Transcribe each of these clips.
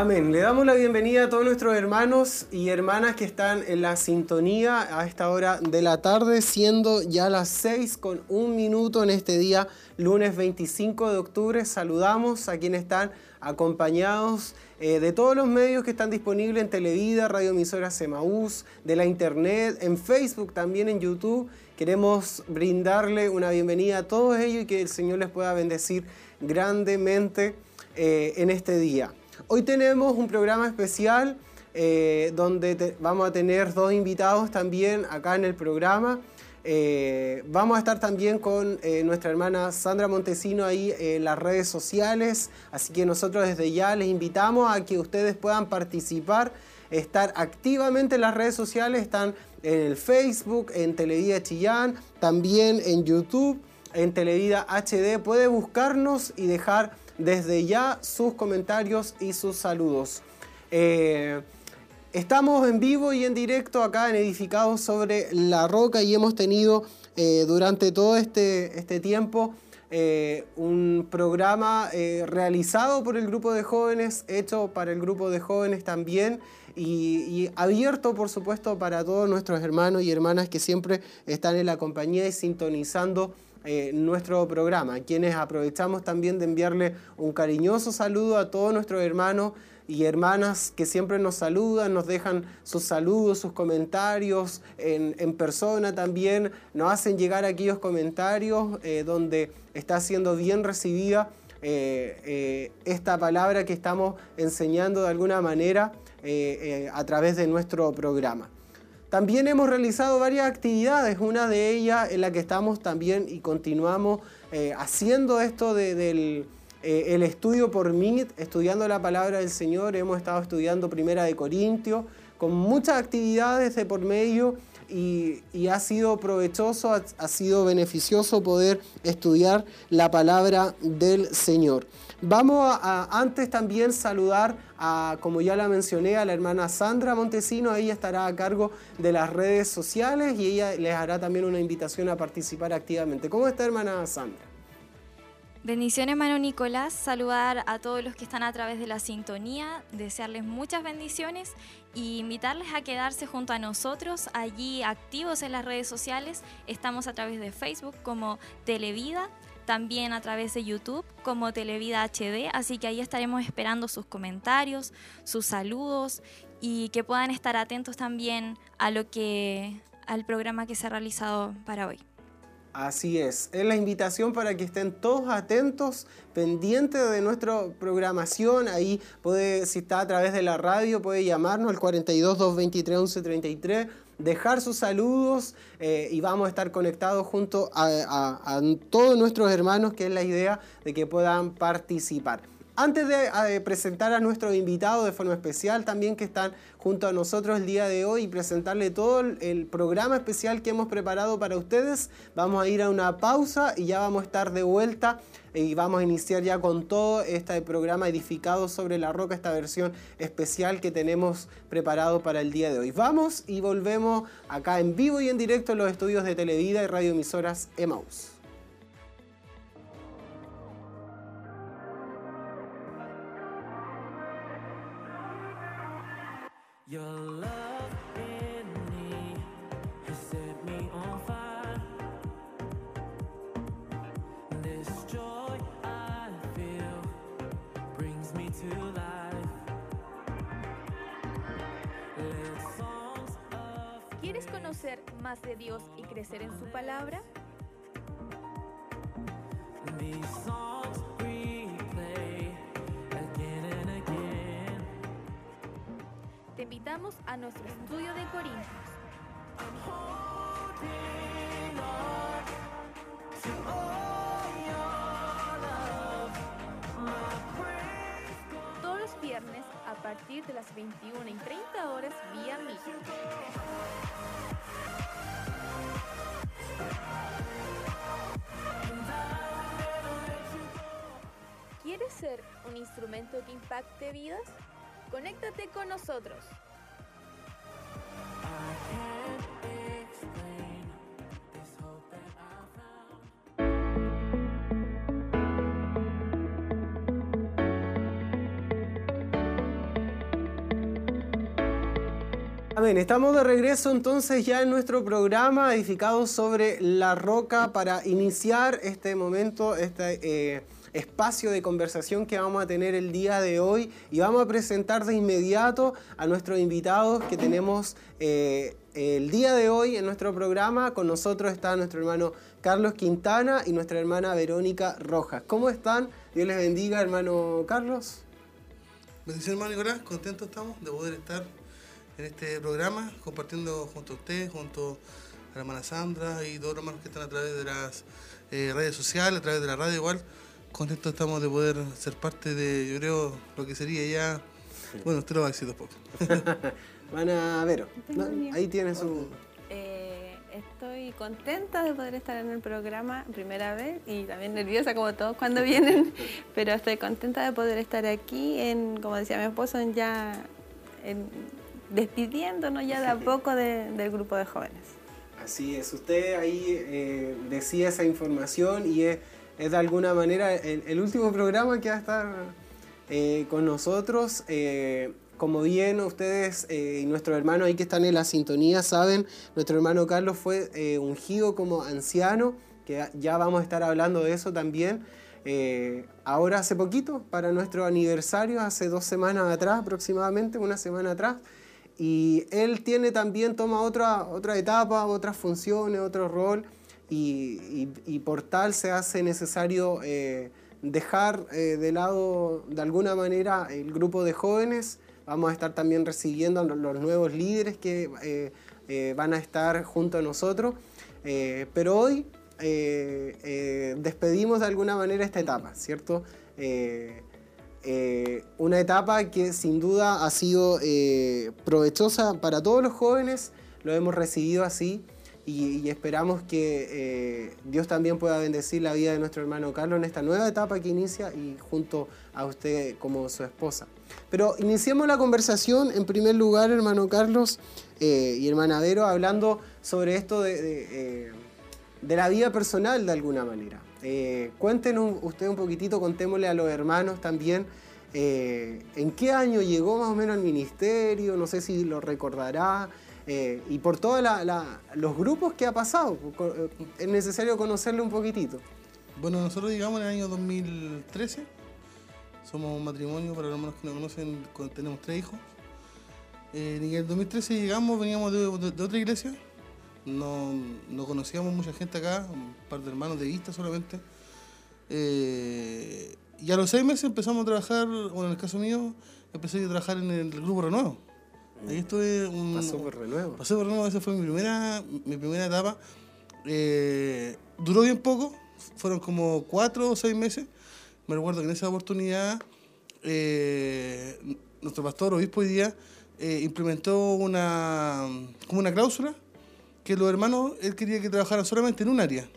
Amén. Le damos la bienvenida a todos nuestros hermanos y hermanas que están en la sintonía a esta hora de la tarde, siendo ya las 6 con un minuto en este día, lunes 25 de octubre. Saludamos a quienes están acompañados eh, de todos los medios que están disponibles en Televida, Radio Emisora Semaús, de la Internet, en Facebook, también en YouTube. Queremos brindarle una bienvenida a todos ellos y que el Señor les pueda bendecir grandemente eh, en este día. Hoy tenemos un programa especial eh, donde vamos a tener dos invitados también acá en el programa. Eh, vamos a estar también con eh, nuestra hermana Sandra Montesino ahí en las redes sociales, así que nosotros desde ya les invitamos a que ustedes puedan participar, estar activamente en las redes sociales, están en el Facebook, en Televida Chillán, también en YouTube, en Televida HD, puede buscarnos y dejar desde ya sus comentarios y sus saludos. Eh, estamos en vivo y en directo acá en Edificados sobre la Roca y hemos tenido eh, durante todo este, este tiempo eh, un programa realizado por el grupo de jóvenes, hecho para el grupo de jóvenes también y, y, abierto por supuesto para todos nuestros hermanos y hermanas que siempre están en la compañía y sintonizando eh, nuestro programa, quienes aprovechamos también de enviarle un cariñoso saludo a todos nuestros hermanos y hermanas que siempre nos saludan, nos dejan sus saludos, sus comentarios en, persona también, nos hacen llegar aquellos comentarios eh, donde está siendo bien recibida eh, esta palabra que estamos enseñando de alguna manera a través de nuestro programa. También hemos realizado varias actividades, una de ellas en la que estamos también y continuamos eh, haciendo esto del eh, el estudio por MIT, estudiando la palabra del Señor, hemos estado estudiando Primera de Corintios, con muchas actividades de por medio y, ha sido provechoso, ha sido beneficioso poder estudiar la palabra del Señor. Vamos a, antes también saludar a, como ya la mencioné, a la hermana Sandra Montesino. Ella estará a cargo de las redes sociales y ella les hará también una invitación a participar activamente. ¿Cómo está hermana Sandra? Bendiciones, hermano Nicolás. Saludar a todos los que están a través de la sintonía, desearles muchas bendiciones y invitarles a quedarse junto a nosotros allí activos en las redes sociales. Estamos a través de Facebook como Televida también a través de YouTube como Televida HD, así que ahí estaremos esperando sus comentarios, sus saludos y que puedan estar atentos también a lo que al programa que se ha realizado para hoy. Así es, es la invitación para que estén todos atentos, pendientes de nuestra programación. Ahí puede, si está a través de la radio, puede llamarnos al 42 223 1133 dejar sus saludos eh, y vamos a estar conectados junto a, todos nuestros hermanos, que es la idea de que puedan participar. Antes de presentar a nuestros invitados de forma especial también que están junto a nosotros el día de hoy y presentarle todo el programa especial que hemos preparado para ustedes, vamos a ir a una pausa y ya vamos a estar de vuelta y vamos a iniciar ya con todo este programa edificado sobre la roca, esta versión especial que tenemos preparado para el día de hoy. Vamos y volvemos acá en vivo y en directo en los estudios de Televida y radioemisoras Emaus. conocer más de Dios y crecer en su palabra? Te invitamos a nuestro estudio de Corintios. Partir de las 21 y 30 horas vía Meet. ¿Quieres ser un instrumento que impacte vidas? Conéctate con nosotros. Amén, estamos de regreso entonces ya en nuestro programa edificado sobre la roca para iniciar este momento, este eh, espacio de conversación que vamos a tener el día de hoy y vamos a presentar de inmediato a nuestros invitados que tenemos eh, el día de hoy en nuestro programa. Con nosotros está nuestro hermano Carlos Quintana y nuestra hermana Verónica Rojas. ¿Cómo están? Dios les bendiga, hermano Carlos. Bendición, hermano Nicolás. Contentos estamos de poder estar en este programa, compartiendo junto a usted, junto a la hermana Sandra y todos los hermanos que están a través de las eh, redes sociales, a través de la radio igual. Contentos estamos de poder ser parte de, yo creo, lo que sería ya... Bueno, usted lo va a decir después. Van a ver, ahí tiene su... Eh, estoy contenta de poder estar en el programa primera vez y también nerviosa como todos cuando vienen, pero estoy contenta de poder estar aquí en, como decía mi esposo, en ya en despidiéndonos ya de a poco del grupo de jóvenes. Así es, usted ahí eh, decía esa información y es, de alguna manera el, último programa que va a estar eh, con nosotros. Eh, como bien ustedes y nuestro hermano ahí que están en la sintonía saben, nuestro hermano Carlos fue ungido como anciano, que ya vamos a estar hablando de eso también. ahora hace poquito, para nuestro aniversario, hace dos semanas atrás aproximadamente, una semana atrás, y él tiene también, toma otra, otra etapa, otras funciones, otro rol, y, por tal se hace necesario eh, dejar eh, de lado de alguna manera el grupo de jóvenes. Vamos a estar también recibiendo a los nuevos líderes que eh, van a estar junto a nosotros. pero hoy despedimos de alguna manera esta etapa, ¿cierto? Una etapa que sin duda ha sido eh, provechosa para todos los jóvenes, lo hemos recibido así y, esperamos que eh, Dios también pueda bendecir la vida de nuestro hermano Carlos en esta nueva etapa que inicia y junto a usted como su esposa. Pero iniciemos la conversación en primer lugar, hermano Carlos y hermana Vero, hablando sobre esto de, de la vida personal de alguna manera. Eh, cuéntenos usted un poquitito, contémosle a los hermanos también, eh, ¿en qué año llegó más o menos al ministerio? No sé si lo recordará. Eh, y por todos los grupos que ha pasado, es necesario conocerle un poquitito. Bueno, nosotros llegamos en el año 2013, somos un matrimonio, para los hermanos que nos conocen, tenemos tres hijos. en el 2013 llegamos, veníamos de otra iglesia, no, no, conocíamos mucha gente acá, par de hermanos de vista solamente. Eh, y a los seis meses empezamos a trabajar, bueno, en el caso mío, empecé a trabajar en el grupo Renuevo. Ahí estuve un... Pasó por Renuevo. Pasé por Renuevo, esa fue mi primera, mi primera etapa. Eh, duró bien poco, fueron como cuatro o seis meses. Me recuerdo que en esa oportunidad eh, nuestro pastor, obispo hoy día, implementó una, como una cláusula que los hermanos, él quería que trabajaran solamente en un área.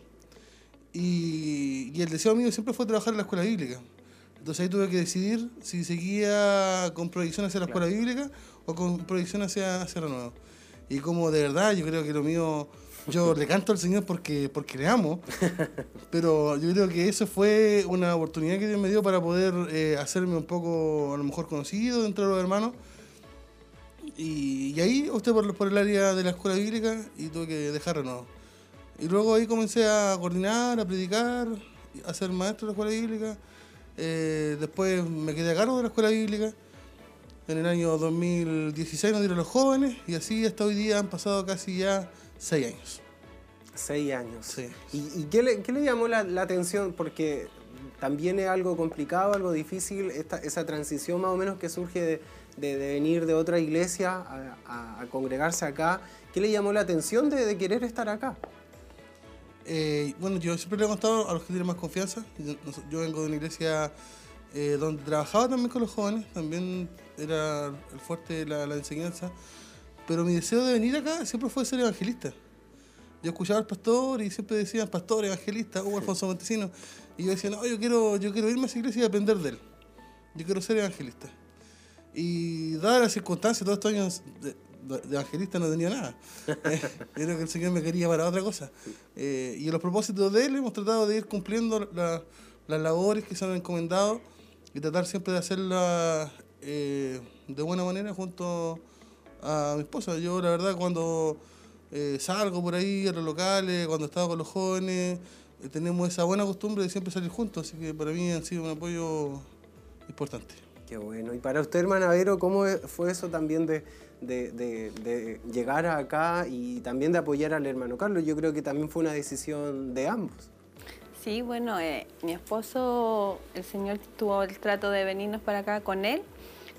Y, el deseo mío siempre fue trabajar en la escuela bíblica. Entonces ahí tuve que decidir si seguía con proyección hacia la escuela bíblica o con proyección hacia, hacia nuevo. Y como de verdad, yo creo que lo mío, yo le canto al Señor porque, porque le amo, pero yo creo que eso fue una oportunidad que Dios me dio para poder eh, hacerme un poco, a lo mejor, conocido entre los hermanos y, ahí opté por, por el área de la escuela bíblica y tuve que dejar. Y luego ahí comencé a coordinar, a predicar, a ser maestro de la escuela bíblica. Eh, después me quedé a cargo de la escuela bíblica. En el año 2016 nos dieron los jóvenes y así hasta hoy día han pasado casi ya seis años. Seis años. Sí. ¿Y, qué, le, qué, le, llamó la, la, atención? Porque también es algo complicado, algo difícil, esta, esa transición más o menos que surge de de, venir de otra iglesia a, congregarse acá. ¿Qué le llamó la atención de, querer estar acá? Eh, bueno, yo siempre le he contado a los que tienen más confianza. Yo, vengo de una iglesia eh, donde trabajaba también con los jóvenes, también era el fuerte la, la enseñanza. Pero mi deseo de venir acá siempre fue ser evangelista. Yo escuchaba al pastor y siempre decían pastor, evangelista, Hugo Alfonso Montesino. Y yo decía, no, yo quiero, yo quiero irme a esa iglesia y aprender de él. Yo quiero ser evangelista. Y dadas las circunstancias, todos estos años de, evangelista no tenía nada. Eh, creo que el Señor me quería para otra cosa. Eh, y en los propósitos de Él hemos tratado de ir cumpliendo las labores que se han encomendado y tratar siempre de hacerlas eh, de buena manera junto a mi esposa. Yo, la verdad, cuando eh, salgo por ahí a los locales, cuando estaba con los jóvenes, tenemos esa buena costumbre de siempre salir juntos, así que para mí han sido un apoyo importante. Qué bueno. Y para usted, hermana Vero, ¿cómo fue eso también de, llegar acá y también de apoyar al hermano Carlos? Yo creo que también fue una decisión de ambos. Sí, bueno, eh, mi esposo, el Señor tuvo el trato de venirnos para acá con él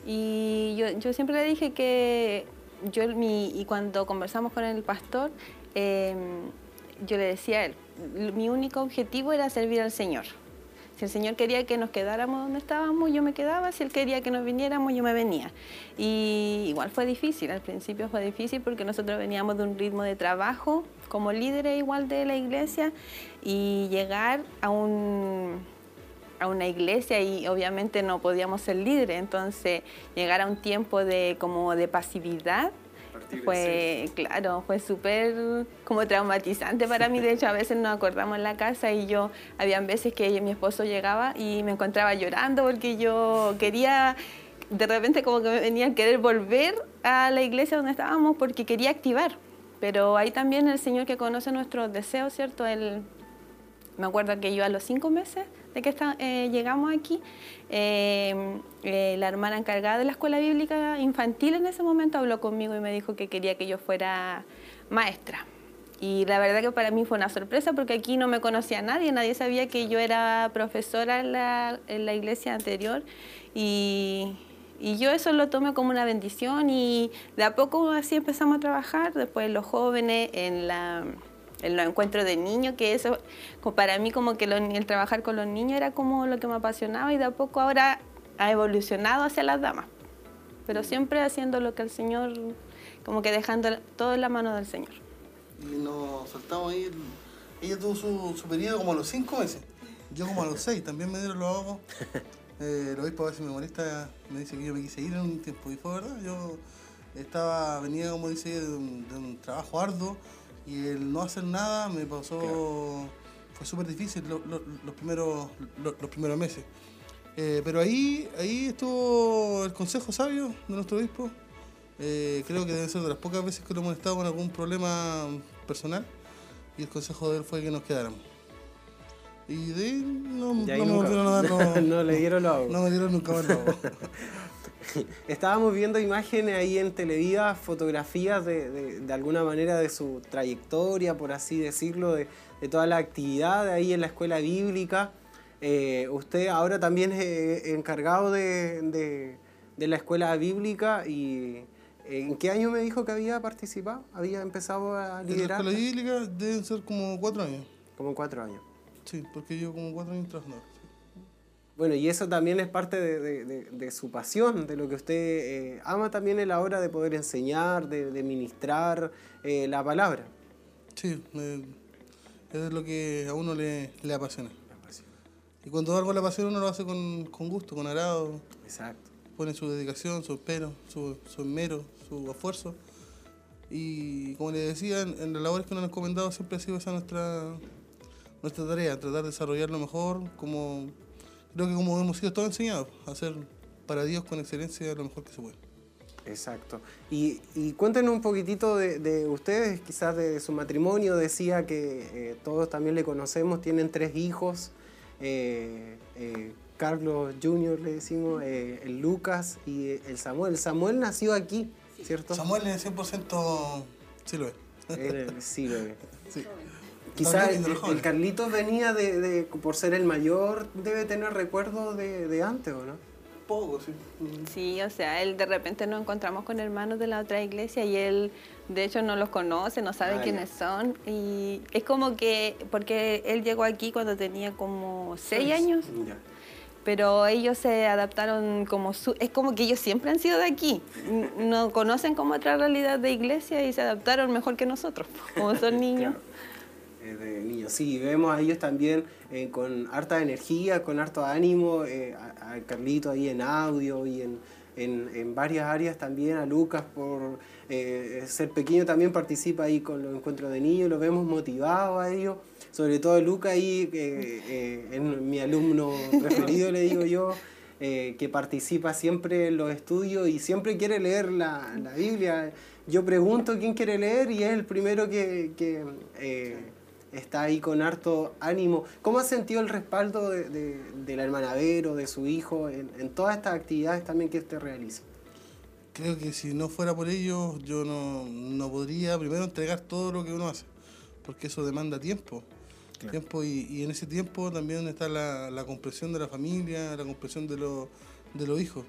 y yo, yo siempre le dije que yo, mi, y cuando conversamos con el pastor, eh, yo le decía a él, mi único objetivo era servir al Señor. Si el Señor quería que nos quedáramos donde estábamos, yo me quedaba. Si Él quería que nos viniéramos, yo me venía. Y igual fue difícil, al principio fue difícil porque nosotros veníamos de un ritmo de trabajo como líderes igual de la iglesia y llegar a un a una iglesia y obviamente no podíamos ser líderes, entonces llegar a un tiempo de como de pasividad fue, claro, fue súper como traumatizante para mí. De hecho, a veces nos acordamos en la casa y yo, habían veces que mi esposo llegaba y me encontraba llorando porque yo quería, de repente como que me venía a querer volver a la iglesia donde estábamos porque quería activar. Pero ahí también el Señor que conoce nuestros deseos, ¿cierto? Él, me acuerdo que yo a los cinco meses de que está, eh, llegamos aquí, eh, eh, la hermana encargada de la escuela bíblica infantil en ese momento habló conmigo y me dijo que quería que yo fuera maestra. Y la verdad que para mí fue una sorpresa porque aquí no me conocía nadie, nadie sabía que yo era profesora en la, en la iglesia anterior y, y yo eso lo tomé como una bendición y de a poco así empezamos a trabajar, después los jóvenes en la en los encuentros de niños, que eso para mí como que el trabajar con los niños era como lo que me apasionaba y de a poco ahora ha evolucionado hacia las damas, pero mm. siempre haciendo lo que el Señor, como que dejando todo en la mano del Señor. Y nos soltamos ahí, ella tuvo su, su periodo como a los cinco meses, yo como a los seis, también me dieron los ojos. Eh, lo obispo a veces me molesta, me dice que yo me quise ir en un tiempo, y fue verdad, yo estaba, venía como dice, de un, de un trabajo arduo, y el no hacer nada me pasó, fue súper difícil los, primeros, los primeros meses. Eh, pero ahí, ahí estuvo el consejo sabio de nuestro obispo. Eh, creo que debe ser de las pocas veces que lo hemos estado con algún problema personal y el consejo de él fue que nos quedáramos. Y de ahí no, no, no, no, le dieron No me dieron nunca más Estábamos viendo imágenes ahí en Televida, fotografías de, de, alguna manera de su trayectoria, por así decirlo, de, de toda la actividad ahí en la escuela bíblica. Eh, usted ahora también es eh, encargado de, la escuela bíblica y eh, ¿en qué año me dijo que había participado? ¿Había empezado a liderar? En la escuela bíblica deben ser como cuatro años. Como cuatro años. Sí, porque yo como cuatro años trabajando. Bueno, y eso también es parte de, su pasión, de lo que usted eh, ama también en la hora de poder enseñar, de, ministrar eh, la palabra. Sí, es lo que a uno le, apasiona. Y cuando algo le apasiona, uno lo hace con, gusto, con agrado. Exacto. Pone su dedicación, su espero, su, su esmero, su esfuerzo. Y como le decía, en, en las labores que nos han encomendado siempre ha sido esa nuestra, nuestra tarea, tratar de desarrollarlo mejor como creo que como hemos sido todos enseñados, hacer para Dios con excelencia lo mejor que se puede. Exacto. Y, y cuéntenos un poquitito de, ustedes, quizás de su matrimonio. Decía que eh, todos también le conocemos, tienen tres hijos. Eh, eh, Carlos Jr. le decimos, el Lucas y el Samuel. Samuel nació aquí, ¿cierto? Samuel es 100% sí lo es. sí lo es. Sí. Quizás el, Carlitos venía de, por ser el mayor, debe tener recuerdos de, antes, ¿o no? Poco, sí. Sí, o sea, él de repente nos encontramos con hermanos de la otra iglesia y él, de hecho, no los conoce, no sabe ah, quiénes son. Y es como que, porque él llegó aquí cuando tenía como seis años. Pero ellos se adaptaron como su, es como que ellos siempre han sido de aquí, no conocen como otra realidad de iglesia y se adaptaron mejor que nosotros, como son niños. Eh, de niños. Sí, vemos a ellos también eh, con harta energía, con harto ánimo, eh, a, Carlito ahí en audio y en, en, varias áreas también, a Lucas por ser pequeño también participa ahí con los encuentros de niños, lo vemos motivado a ellos, sobre todo Lucas ahí, en mi alumno preferido le digo yo, eh, que participa siempre en los estudios y siempre quiere leer la, la Biblia. Yo pregunto quién quiere leer y es el primero que, que eh, está ahí con harto ánimo. ¿Cómo ha sentido el respaldo de, de, de la hermana Vero, de su hijo, en, en todas estas actividades también que usted realiza? Creo que si no fuera por ellos, yo no, no podría primero entregar todo lo que uno hace, porque eso demanda tiempo. tiempo y, y en ese tiempo también está la, la comprensión de la familia, la comprensión de, los de los hijos.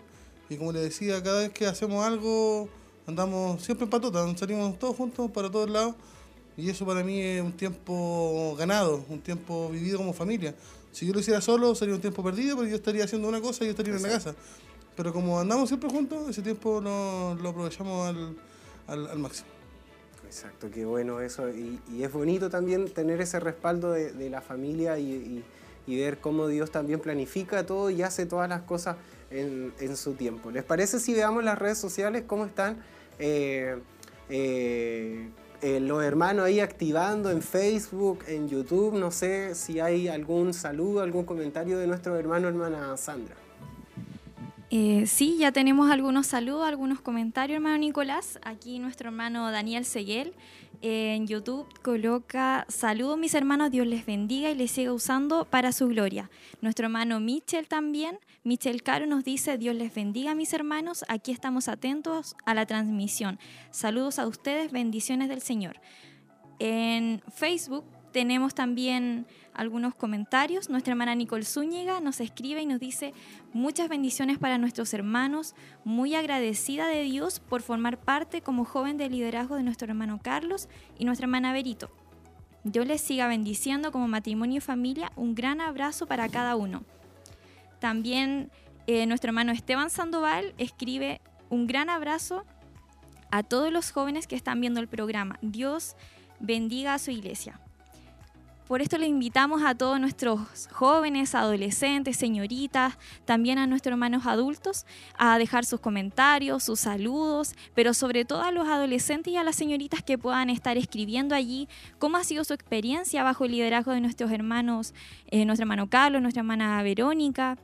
Y como le decía, cada vez que hacemos algo, andamos siempre en patota, salimos todos juntos para todos lados. Y eso para mí es un tiempo ganado, un tiempo vivido como familia. Si yo lo hiciera solo, sería un tiempo perdido, porque yo estaría haciendo una cosa y yo estaría en la casa. Pero como andamos siempre juntos, ese tiempo lo, lo aprovechamos al, al, al máximo. Exacto, qué bueno eso. Y, y es bonito también tener ese respaldo de, de la familia y, y, y ver cómo Dios también planifica todo y hace todas las cosas en, en su tiempo. ¿Les parece si veamos las redes sociales cómo están eh, eh, eh, los hermanos ahí activando en Facebook, en YouTube? No sé si hay algún saludo, algún comentario de nuestro hermano, hermana Sandra. Eh, sí, ya tenemos algunos saludos, algunos comentarios, hermano Nicolás. Aquí nuestro hermano Daniel Seguel en YouTube coloca, saludos mis hermanos, Dios les bendiga y les siga usando para su gloria. Nuestro hermano Michel también, Michel Caro nos dice, Dios les bendiga mis hermanos, aquí estamos atentos a la transmisión. Saludos a ustedes, bendiciones del Señor. En Facebook tenemos también algunos comentarios. Nuestra hermana Nicole Zúñiga nos escribe y nos dice muchas bendiciones para nuestros hermanos, muy agradecida de Dios por formar parte como joven del liderazgo de nuestro hermano Carlos y nuestra hermana Berito. Dios les siga bendiciendo como matrimonio y familia. Un gran abrazo para cada uno. También eh, nuestro hermano Esteban Sandoval escribe un gran abrazo a todos los jóvenes que están viendo el programa. Dios bendiga a su iglesia. Por esto le invitamos a todos nuestros jóvenes, adolescentes, señoritas, también a nuestros hermanos adultos, a dejar sus comentarios, sus saludos, pero sobre todo a los adolescentes y a las señoritas que puedan estar escribiendo allí cómo ha sido su experiencia bajo el liderazgo de nuestros hermanos, eh, nuestro hermano Carlos, nuestra hermana Verónica,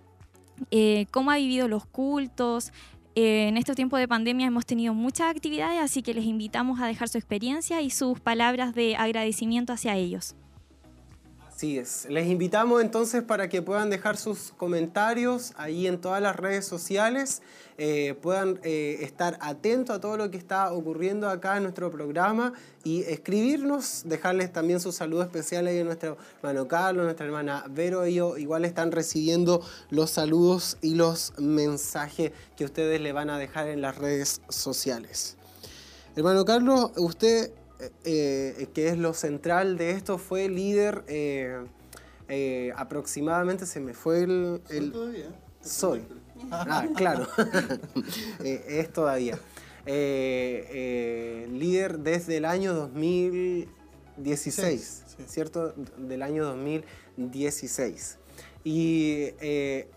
eh, cómo ha vivido los cultos, eh, en este tiempo de pandemia hemos tenido muchas actividades, así que les invitamos a dejar su experiencia y sus palabras de agradecimiento hacia ellos. Así es. Les invitamos entonces para que puedan dejar sus comentarios ahí en todas las redes sociales, eh, puedan eh, estar atentos a todo lo que está ocurriendo acá en nuestro programa y escribirnos, dejarles también su saludo especial ahí a nuestro hermano Carlos, nuestra hermana Vero, ellos igual están recibiendo los saludos y los mensajes que ustedes le van a dejar en las redes sociales. Hermano Carlos, usted eh, que es lo central de esto, fue líder eh, eh, aproximadamente, se me fue el... el todavía? Soy. Ah, claro. es todavía. líder desde el año 2016, Sí. ¿cierto? Del año 2016. Y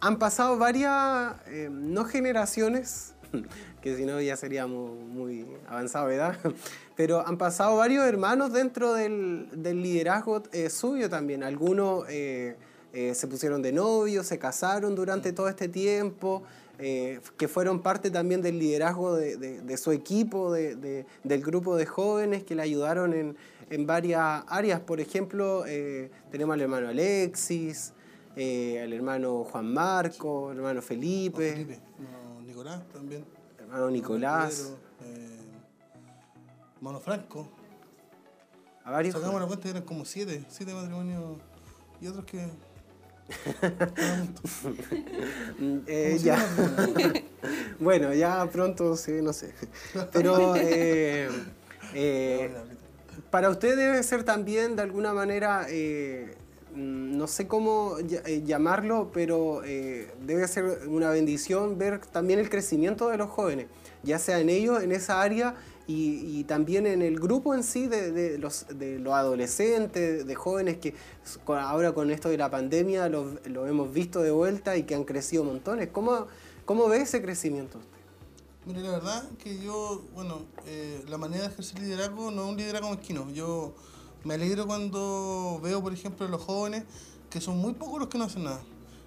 han pasado varias, no generaciones, que si no ya seríamos muy avanzado, ¿verdad? Pero han pasado varios hermanos dentro del, liderazgo eh, suyo también. Algunos eh, eh, se pusieron de novio, se casaron durante todo este tiempo, que fueron parte también del liderazgo de, su equipo, de, de, del grupo de jóvenes que le ayudaron en, en varias áreas. Por ejemplo, tenemos al hermano Alexis, al hermano Juan Marco, al hermano Felipe, no, Nicolás también. hermano Nicolás, Pedro, eh, Hermano Franco. a varios Sacamos la cuenta eran como siete, siete matrimonios y otros que. Mm, eh, ¿Cómo se ya. bueno, ya pronto, sí, no sé. Pero eh, eh, para usted debe ser también de alguna manera, eh, no sé cómo eh, llamarlo, pero eh, debe ser una bendición ver también el crecimiento de los jóvenes, ya sea en ellos, en esa área. Y, también en el grupo en sí de, los, adolescentes, de jóvenes que ahora con esto de la pandemia lo, lo hemos visto de vuelta y que han crecido montones. ¿Cómo, cómo ve ese crecimiento usted? Mire, la verdad que yo, bueno, eh, la manera de ejercer liderazgo no es un liderazgo mezquino. Yo me alegro cuando veo, por ejemplo, los jóvenes que son muy pocos los que no hacen nada.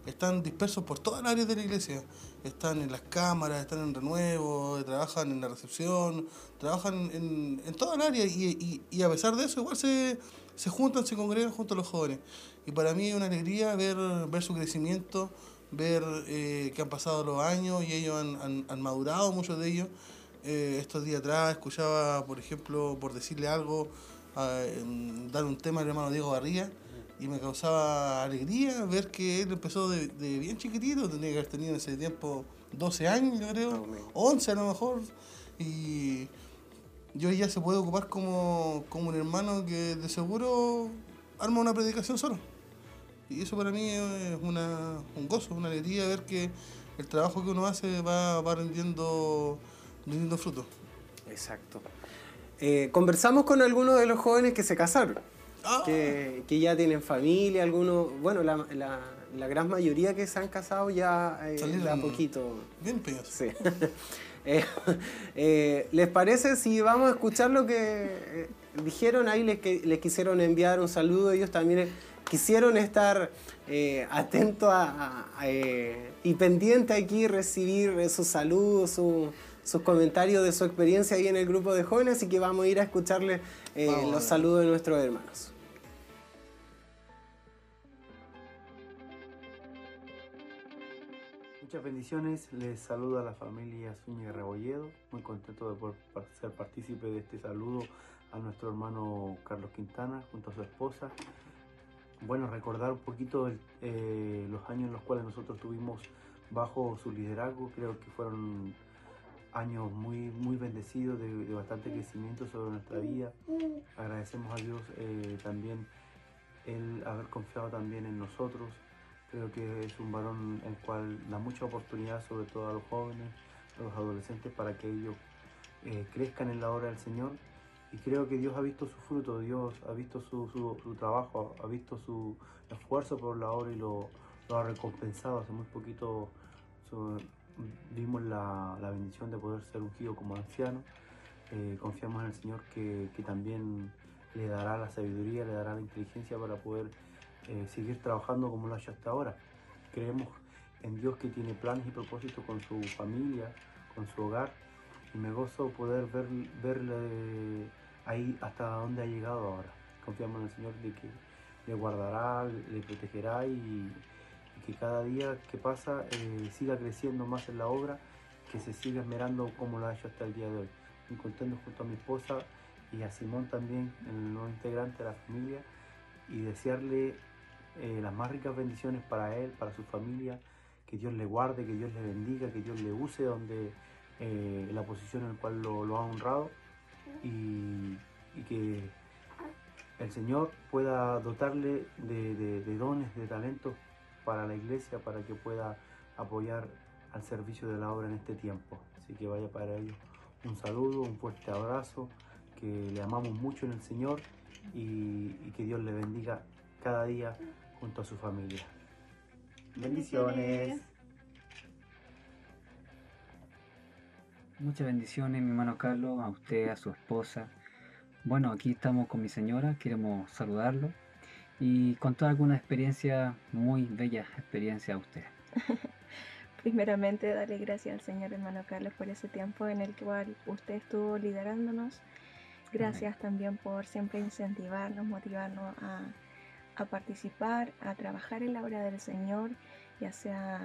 están dispersos por todas las áreas de la iglesia. Están en las cámaras, están en renuevo, trabajan en la recepción, trabajan en, en todas las áreas y, y, a pesar de eso igual se, se juntan, se congregan junto a los jóvenes. Y para mí es una alegría ver, ver su crecimiento, ver eh, que han pasado los años y ellos han, han, madurado, muchos de ellos. Eh, estos días atrás escuchaba, por ejemplo, por decirle algo, dar un tema al hermano Diego Garría y me causaba alegría ver que él empezó de, bien chiquitito, tenía que haber tenido en ese tiempo 12 años, yo creo, 11 a lo mejor, y yo ya se puede ocupar como, como un hermano que de seguro arma una predicación solo. Y eso para mí es una, un gozo, una alegría ver que el trabajo que uno hace va, va rindiendo, rindiendo frutos. Exacto. Eh, conversamos con algunos de los jóvenes que se casaron, ah. que, que, ya tienen familia, algunos, bueno, la, la, la, gran mayoría que se han casado ya eh, da poquito. Bien pegados. Sí. Eh, eh, ¿Les parece si vamos a escuchar lo que dijeron ahí? Les, que, les quisieron enviar un saludo, ellos también quisieron estar atentos a, y pendientes aquí, recibir sus saludos, su sus comentarios de su experiencia ahí en el grupo de jóvenes, así que vamos a ir a escucharle eh, los saludos de nuestros hermanos. Muchas bendiciones, les saluda a la familia Zúñiga Rebolledo, muy contento de poder ser partícipe de este saludo a nuestro hermano Carlos Quintana junto a su esposa. Bueno, recordar un poquito eh, los años en los cuales nosotros tuvimos bajo su liderazgo, creo que fueron años muy, muy bendecidos, de, bastante crecimiento sobre nuestra vida. Agradecemos a Dios eh, también el haber confiado también en nosotros. Creo que es un varón el cual da mucha oportunidad, sobre todo a los jóvenes, a los adolescentes, para que ellos eh, crezcan en la obra del Señor. Y creo que Dios ha visto su fruto, Dios ha visto su, su, trabajo, ha visto su esfuerzo por la obra y lo, lo ha recompensado. Hace muy poquito vimos la, bendición de poder ser ungido como anciano. Eh, confiamos en el Señor que, también le dará la sabiduría, le dará la inteligencia para poder eh, seguir trabajando como lo ha hecho hasta ahora. Creemos en Dios que tiene planes y propósitos con su familia, con su hogar, y me gozo poder ver, verle ahí hasta dónde ha llegado ahora. Confiamos en el Señor de que le guardará, le protegerá y, que cada día que pasa eh, siga creciendo más en la obra, que se siga esmerando como lo ha hecho hasta el día de hoy. Contento junto a mi esposa y a Simón también, el nuevo integrante de la familia, y desearle eh, las más ricas bendiciones para él, para su familia, que Dios le guarde, que Dios le bendiga, que Dios le use donde eh, la posición en la cual lo, ha honrado y, que el Señor pueda dotarle de dones, de talentos para la iglesia para que pueda apoyar al servicio de la obra en este tiempo. Así que vaya para ellos un saludo, un fuerte abrazo, que le amamos mucho en el Señor y, que Dios le bendiga cada día junto a su familia. Bendiciones. Muchas bendiciones, mi hermano Carlos, a usted, a su esposa. Bueno, aquí estamos con mi señora, queremos saludarlo y contar alguna experiencia, muy bella experiencia a usted. Primeramente, darle gracias al Señor hermano Carlos por ese tiempo en el cual usted estuvo liderándonos. Gracias también por siempre incentivarnos, motivarnos a, a, participar, a trabajar en la obra del Señor, ya sea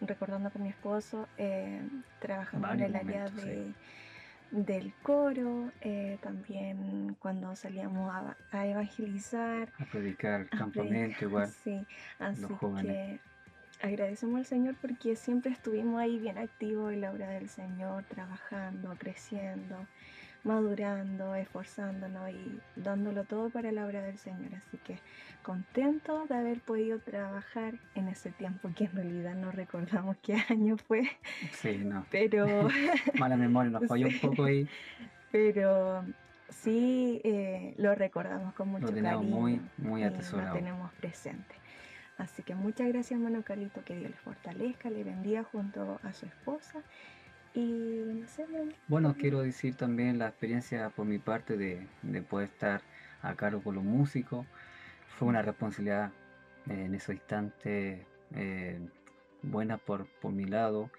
recordando con mi esposo, eh, trabajando en el área de del coro, eh, también cuando salíamos a, evangelizar. A predicar, campamento igual. Sí, así que agradecemos al Señor porque siempre estuvimos ahí bien activos en la obra del Señor, trabajando, creciendo madurando, esforzándonos y dándolo todo para la obra del Señor. Así que contento de haber podido trabajar en ese tiempo que en realidad no recordamos qué año fue. Sí, no. Pero... Mala memoria, nos falló un poco ahí. Pero sí eh, lo recordamos con mucho lo tenemos muy, muy atesorado. Lo tenemos presente. Así que muchas gracias, hermano Carlito, que Dios les fortalezca, le bendiga junto a su esposa y Bueno, quiero decir también la experiencia por mi parte de, poder estar a cargo con los músicos. Fue una responsabilidad en ese instante eh, buenas por, por mi lado.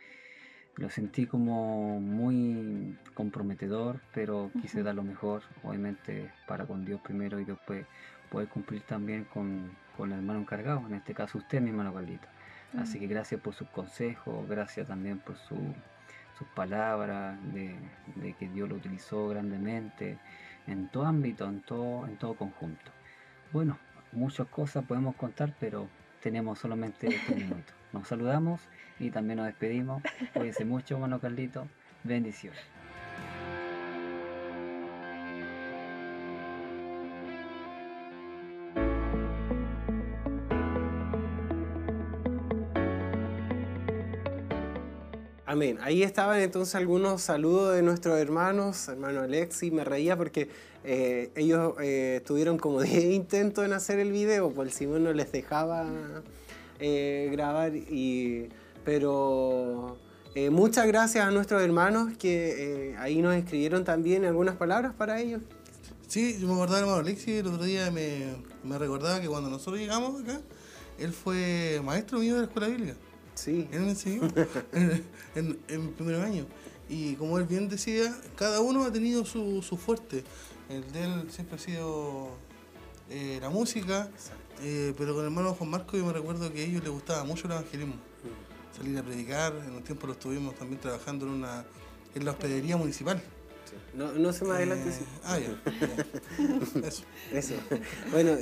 Lo sentí como muy comprometedor, pero quise dar lo mejor, obviamente para con Dios primero y después poder cumplir también con, con el hermano encargado, en este caso usted, mi hermano Carlito. Así que gracias por sus consejos, gracias también por su, sus palabras, de, de, que Dios lo utilizó grandemente en todo ámbito, en todo, en todo conjunto. Bueno, muchas cosas podemos contar, pero tenemos solamente este minuto. Nos saludamos y también nos despedimos. Cuídense mucho, hermano Carlito. Bendiciones. Amén. Ahí estaban entonces algunos saludos de nuestros hermanos, hermano Alexi, me reía porque eh, ellos eh, tuvieron como 10 intentos en hacer el video, pues el Simón no les dejaba eh, grabar, pero muchas gracias a nuestros hermanos que ahí nos escribieron también algunas palabras para ellos. Sí, yo me acordaba, hermano Alexi, el otro día me, me recordaba que cuando nosotros llegamos acá, él fue maestro mío de la escuela bíblica. Sí. Él me enseñó en, en, primer año. Y como él bien decía, cada uno ha tenido su, su fuerte. El de él siempre ha sido eh, la música, eh, pero con el hermano Juan Marco yo me recuerdo que a ellos les gustaba mucho el evangelismo. Salir a predicar, en un tiempo lo estuvimos también trabajando en una en la hospedería municipal. No, no se me adelante. Eh, sí. Ah, ya. Eso. Eso. Bueno,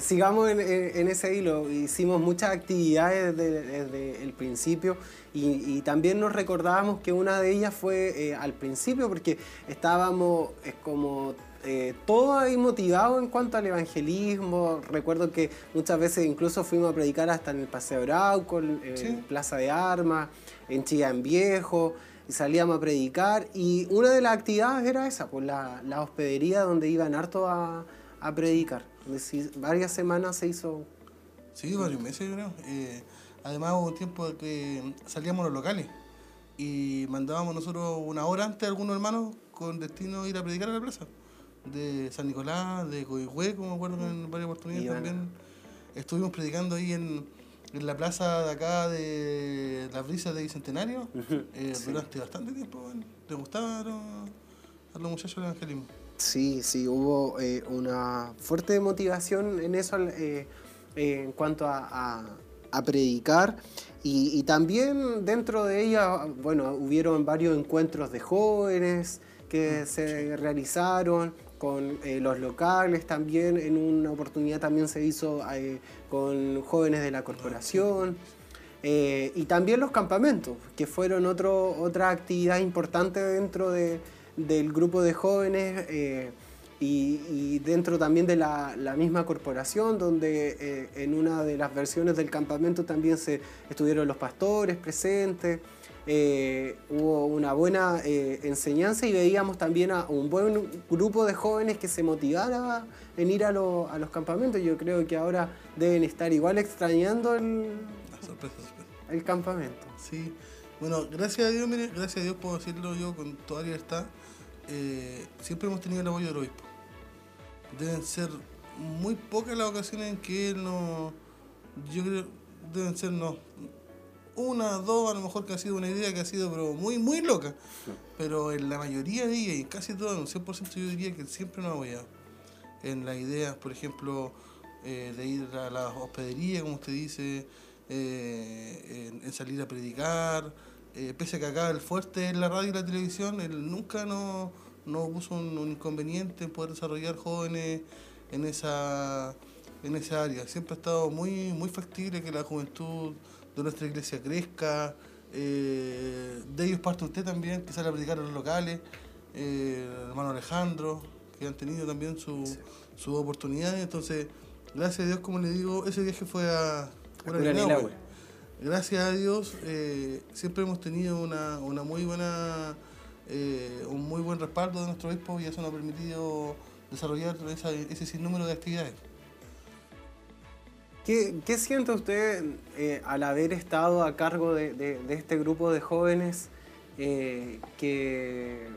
sigamos en, ese hilo. Hicimos muchas actividades desde, desde el principio y, y también nos recordábamos que una de ellas fue eh, al principio porque estábamos es como eh, todos ahí motivados en cuanto al evangelismo. Recuerdo que muchas veces incluso fuimos a predicar hasta en el Paseo Arauco, en en Sí. Plaza de Armas, en Chillán Viejo. Y salíamos a predicar y una de las actividades era esa, pues la, la hospedería donde iban harto a, a predicar. varias semanas se hizo... Sí, varios meses yo creo. Eh, además hubo un tiempo que salíamos a los locales y mandábamos nosotros una hora antes a algunos hermanos con destino a ir a predicar a la plaza. De San Nicolás, de Coihue, como me acuerdo en varias oportunidades también. Estuvimos predicando ahí en, en la plaza de acá de las brisas de Bicentenario eh, durante bastante tiempo. bueno. ¿Te gustaba a los, muchachos el evangelismo? Sí, sí, hubo eh, una fuerte motivación en eso eh, eh, en cuanto a, a- a predicar y, y también dentro de ella, bueno, hubieron varios encuentros de jóvenes que se realizaron con eh, los locales también, en una oportunidad también se hizo eh, con jóvenes de la corporación. Eh, y también los campamentos, que fueron otro, otra actividad importante dentro de- del grupo de jóvenes eh, y, y dentro también de la, la misma corporación, donde eh, en una de las versiones del campamento también se estuvieron los pastores presentes. Eh, hubo una buena eh, enseñanza y veíamos también a un buen grupo de jóvenes que se motivara en ir a, lo- a los campamentos. Yo creo que ahora deben estar igual extrañando el, el campamento. Sí, bueno, gracias a Dios, mire, gracias a Dios puedo decirlo yo con toda libertad, eh, siempre hemos tenido el apoyo del obispo. Deben ser muy pocas las ocasiones en que él no, yo creo, deben ser no, una, dos, a lo mejor que ha sido una idea que ha sido pero muy, muy loca, pero en la mayoría de ellas y en casi todas, un 100% yo diría que siempre nos ha apoyado. En las ideas, por ejemplo, eh, de ir a la hospedería, como usted dice, eh, en, en salir a predicar, eh, pese a que acá el fuerte es la radio y la televisión, él nunca nos no puso un, un inconveniente en poder desarrollar jóvenes en esa, en esa área. Siempre ha estado muy, muy factible que la juventud de nuestra iglesia crezca. eh, de ellos parte usted también, que sale a predicar en los locales, eh, el hermano Alejandro, que han tenido también su, sus oportunidades. Entonces, gracias a Dios, como le digo, ese viaje fue a. Nilahue. Gracias a Dios, eh, siempre hemos tenido una, una muy buena, un muy buen respaldo de nuestro obispo y eso nos ha permitido desarrollar esa- ese sinnúmero de actividades. ¿Qué, qué siente usted eh, al haber estado a cargo de, de- de este grupo de jóvenes eh, que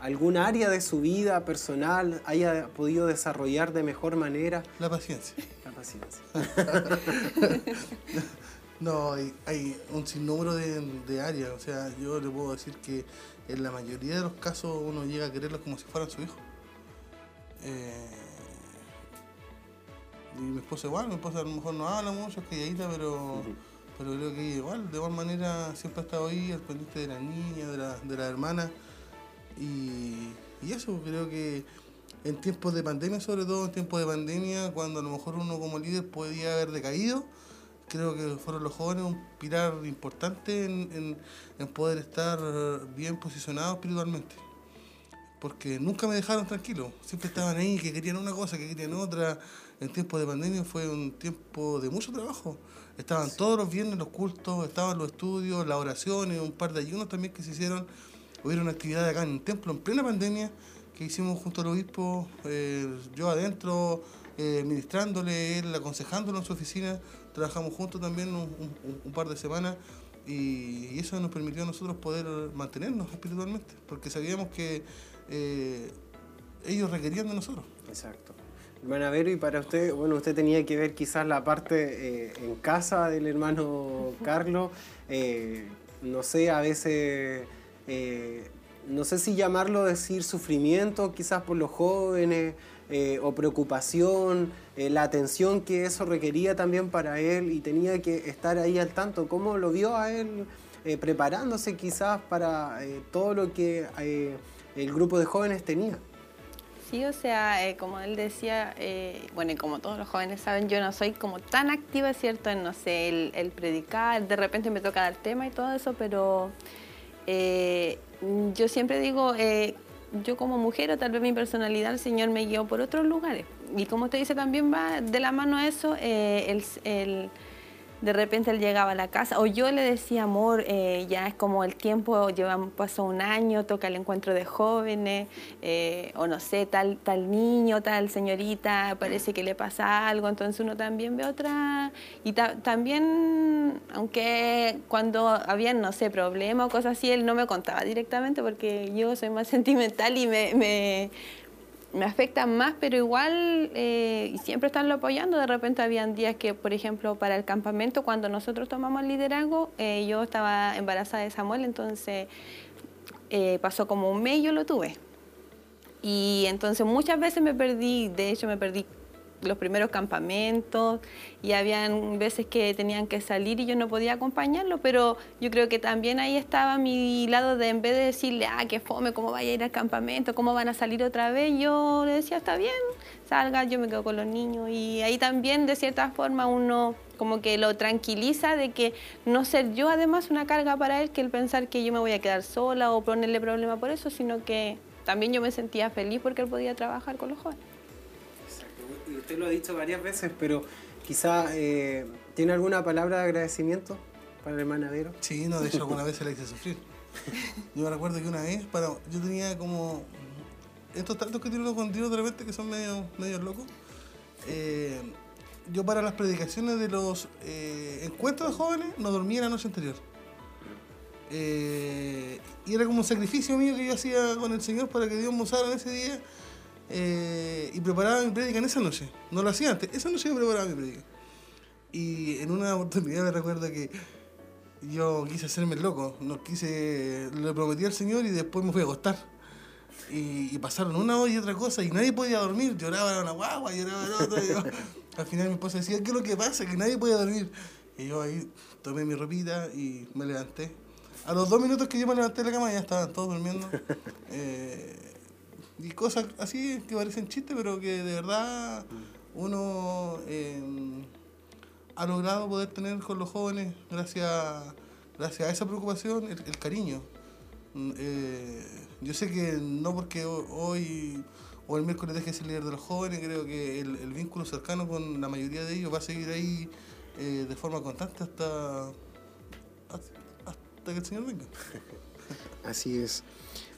algún área de su vida personal haya podido desarrollar de mejor manera La paciencia. la paciencia? No, hay, hay un sinnúmero de, de áreas. O sea, yo le puedo decir que en la mayoría de los casos uno llega a quererlos como si fueran su hijo. Eh, y mi esposa igual, mi esposa a lo mejor no habla mucho, es calladita, pero, pero creo que igual, de igual manera siempre ha estado ahí al pendiente de la niña, de la, de la hermana. Y, y eso, creo que en tiempos de pandemia, sobre todo en tiempos de pandemia, cuando a lo mejor uno como líder podía haber decaído, creo que fueron los jóvenes un pilar importante en, en- en poder estar bien posicionados espiritualmente. Porque nunca me dejaron tranquilo, siempre estaban ahí, que querían una cosa, que querían otra. En tiempos de pandemia fue un tiempo de mucho trabajo. Estaban todos los viernes los cultos, estaban los estudios, las oraciones, un par de ayunos también que se hicieron. Hubieron actividades acá en el templo en plena pandemia que hicimos junto al obispo, eh, yo adentro, eh, ministrándole, él aconsejándolo en su oficina. Trabajamos juntos también un, un- un par de semanas y, y eso nos permitió a nosotros poder mantenernos espiritualmente, porque sabíamos que eh, ellos requerían de nosotros. Exacto. Hermana Vero, y para usted, bueno, usted tenía que ver quizás la parte eh, en casa del hermano Carlos, eh, no sé, a veces, eh, no sé si llamarlo decir sufrimiento quizás por los jóvenes, o preocupación, la atención que eso requería también para él y tenía que estar ahí al tanto. ¿Cómo lo vio a él preparándose quizás para todo lo que el grupo de jóvenes tenía? Sí, o sea, eh, como él decía, eh, bueno, y como todos los jóvenes saben, yo no soy como tan activa, ¿cierto? En, no sé, el, el predicar, de repente me toca dar tema y todo eso, pero eh, yo siempre digo, yo como mujer o tal vez mi personalidad, el Señor me guió por otros lugares. Y como usted dice, también va de la mano a eso, el- de repente él llegaba a la casa, o yo le decía, amor, eh, ya es como el tiempo, llevamos, pasó un año, toca el encuentro de jóvenes, eh, o no sé, tal, tal niño, tal señorita, parece que le pasa algo, entonces uno también ve otra, y ta- también, aunque cuando habían, no sé, problemas o cosas así, él no me contaba directamente porque yo soy más sentimental y me, me, me afectan más, pero igual eh, siempre están apoyando. De repente habían días que, por ejemplo, para el campamento, cuando nosotros tomamos el liderazgo, eh, yo estaba embarazada de Samuel, entonces eh, pasó como un mes y yo lo tuve. Y entonces muchas veces me perdí, de hecho me perdí los primeros campamentos y habían veces que tenían que salir y yo no podía acompañarlo, pero yo creo que también ahí estaba mi lado de en vez de decirle, ah, qué fome, cómo vaya a ir al campamento, cómo van a salir otra vez, yo le decía, está bien, salga, yo me quedo con los niños y ahí también de cierta forma uno como que lo tranquiliza de que no ser yo además una carga para él que el pensar que yo me voy a quedar sola o ponerle problema por eso, sino que también yo me sentía feliz porque él podía trabajar con los jóvenes. Usted lo ha dicho varias veces, pero quizá eh, tiene alguna palabra de agradecimiento para la hermana Vero. Sí, no, de hecho alguna vez se la hice sufrir. Yo me recuerdo que una vez, para, yo tenía como estos tratos que tiene uno con Dios de repente que son medio, medio locos. Eh, yo para las predicaciones de los eh, encuentros de jóvenes no dormía la noche anterior. Eh, y era como un sacrificio mío que yo hacía con el Señor para que Dios me usara en ese día eh, y preparaba mi prédica en esa noche. No lo hacía antes, esa noche yo preparaba mi prédica. Y en una oportunidad me recuerdo que yo quise hacerme el loco, no quise, le prometí al Señor y después me fui a acostar. Y, y pasaron una hora y otra cosa y nadie podía dormir, lloraba una guagua, lloraba la otra. y yo- al final mi esposa decía, ¿qué es lo que pasa? Que nadie podía dormir. Y yo ahí tomé mi ropita y me levanté. A los dos minutos que yo me levanté de la cama ya estaban todos durmiendo. Eh, y cosas así que parecen chistes, pero que de verdad uno eh, ha logrado poder tener con los jóvenes gracias, gracias a esa preocupación, el, cariño. Mm, eh, yo sé que no porque ho- hoy o el miércoles deje de ser líder de los jóvenes, creo que el, el vínculo cercano con la mayoría de ellos va a seguir ahí eh, de forma constante hasta, hasta que el Señor venga. Así es.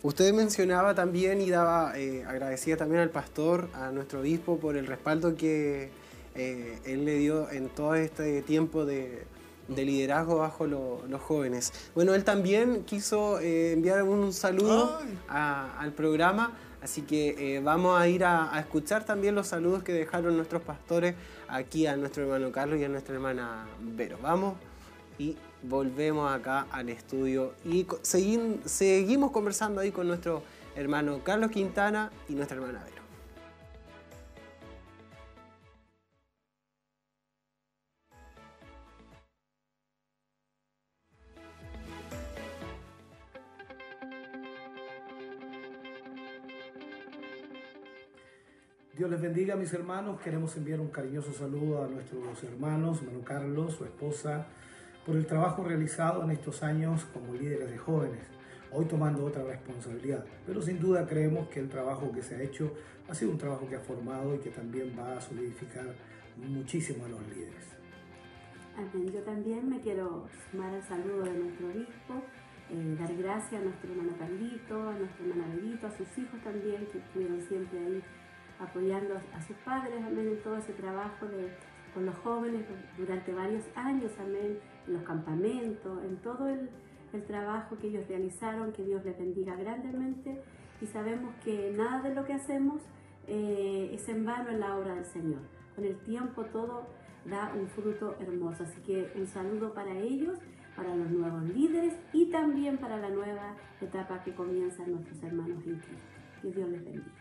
Usted mencionaba también y daba, eh, agradecía también al pastor, a nuestro obispo, por el respaldo que eh, él le dio en todo este tiempo de, de liderazgo bajo lo- los jóvenes. Bueno, él también quiso eh, enviar un saludo a- al programa, así que vamos a ir a, a escuchar también los saludos que dejaron nuestros pastores aquí a nuestro hermano Carlos y a nuestra hermana Vero. Vamos y volvemos acá al estudio y seguimos conversando ahí con nuestro hermano Carlos Quintana y nuestra hermana Vero. Dios les bendiga, mis hermanos. Queremos enviar un cariñoso saludo a nuestros hermanos, hermano Carlos, su esposa, por el trabajo realizado en estos años como líderes de jóvenes, hoy tomando otra responsabilidad. Pero sin duda creemos que el trabajo que se ha hecho ha sido un trabajo que ha formado y que también va a solidificar muchísimo a los líderes. Amén. Yo también me quiero sumar al saludo de nuestro obispo, eh, dar gracias a nuestro hermano Carlito, a nuestro hermano Berito, a sus hijos también, que estuvieron siempre ahí apoyando a sus padres, amén, en todo ese trabajo de, con los jóvenes durante varios años, amén, en los campamentos, en todo el, trabajo que ellos realizaron, que Dios les bendiga grandemente y sabemos que nada de lo que hacemos eh, es en vano en la obra del Señor. Con el tiempo todo da un fruto hermoso, así que un saludo para ellos, para los nuevos líderes y también para la nueva etapa que comienzan nuestros hermanos en Cristo. Que Dios les bendiga.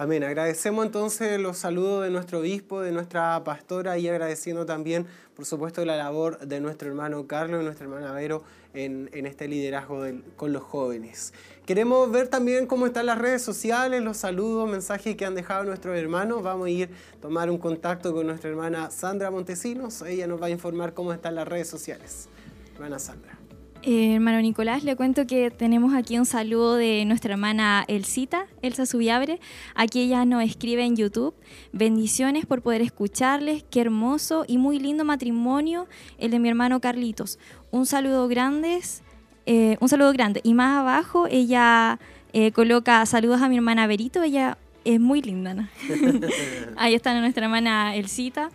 Amén. Agradecemos entonces los saludos de nuestro obispo, de nuestra pastora y agradeciendo también, por supuesto, la labor de nuestro hermano Carlos y nuestra hermana Vero en, este liderazgo con los jóvenes. Queremos ver también cómo están las redes sociales, los saludos, mensajes que han dejado nuestros hermanos. Vamos a ir a tomar un contacto con nuestra hermana Sandra Montesinos. Ella nos va a informar cómo están las redes sociales. Hermana Sandra. Eh, hermano Nicolás, le cuento que tenemos aquí un saludo de nuestra hermana Elsita, Elsa Subiabre. Aquí ella nos escribe en YouTube. Bendiciones por poder escucharles. Qué hermoso y muy lindo matrimonio el de mi hermano Carlitos. Un saludo grandes, eh, un saludo grande. Y más abajo ella eh, coloca saludos a mi hermana Berito. Ella es muy linda, ¿no? Ahí está nuestra hermana Elsita.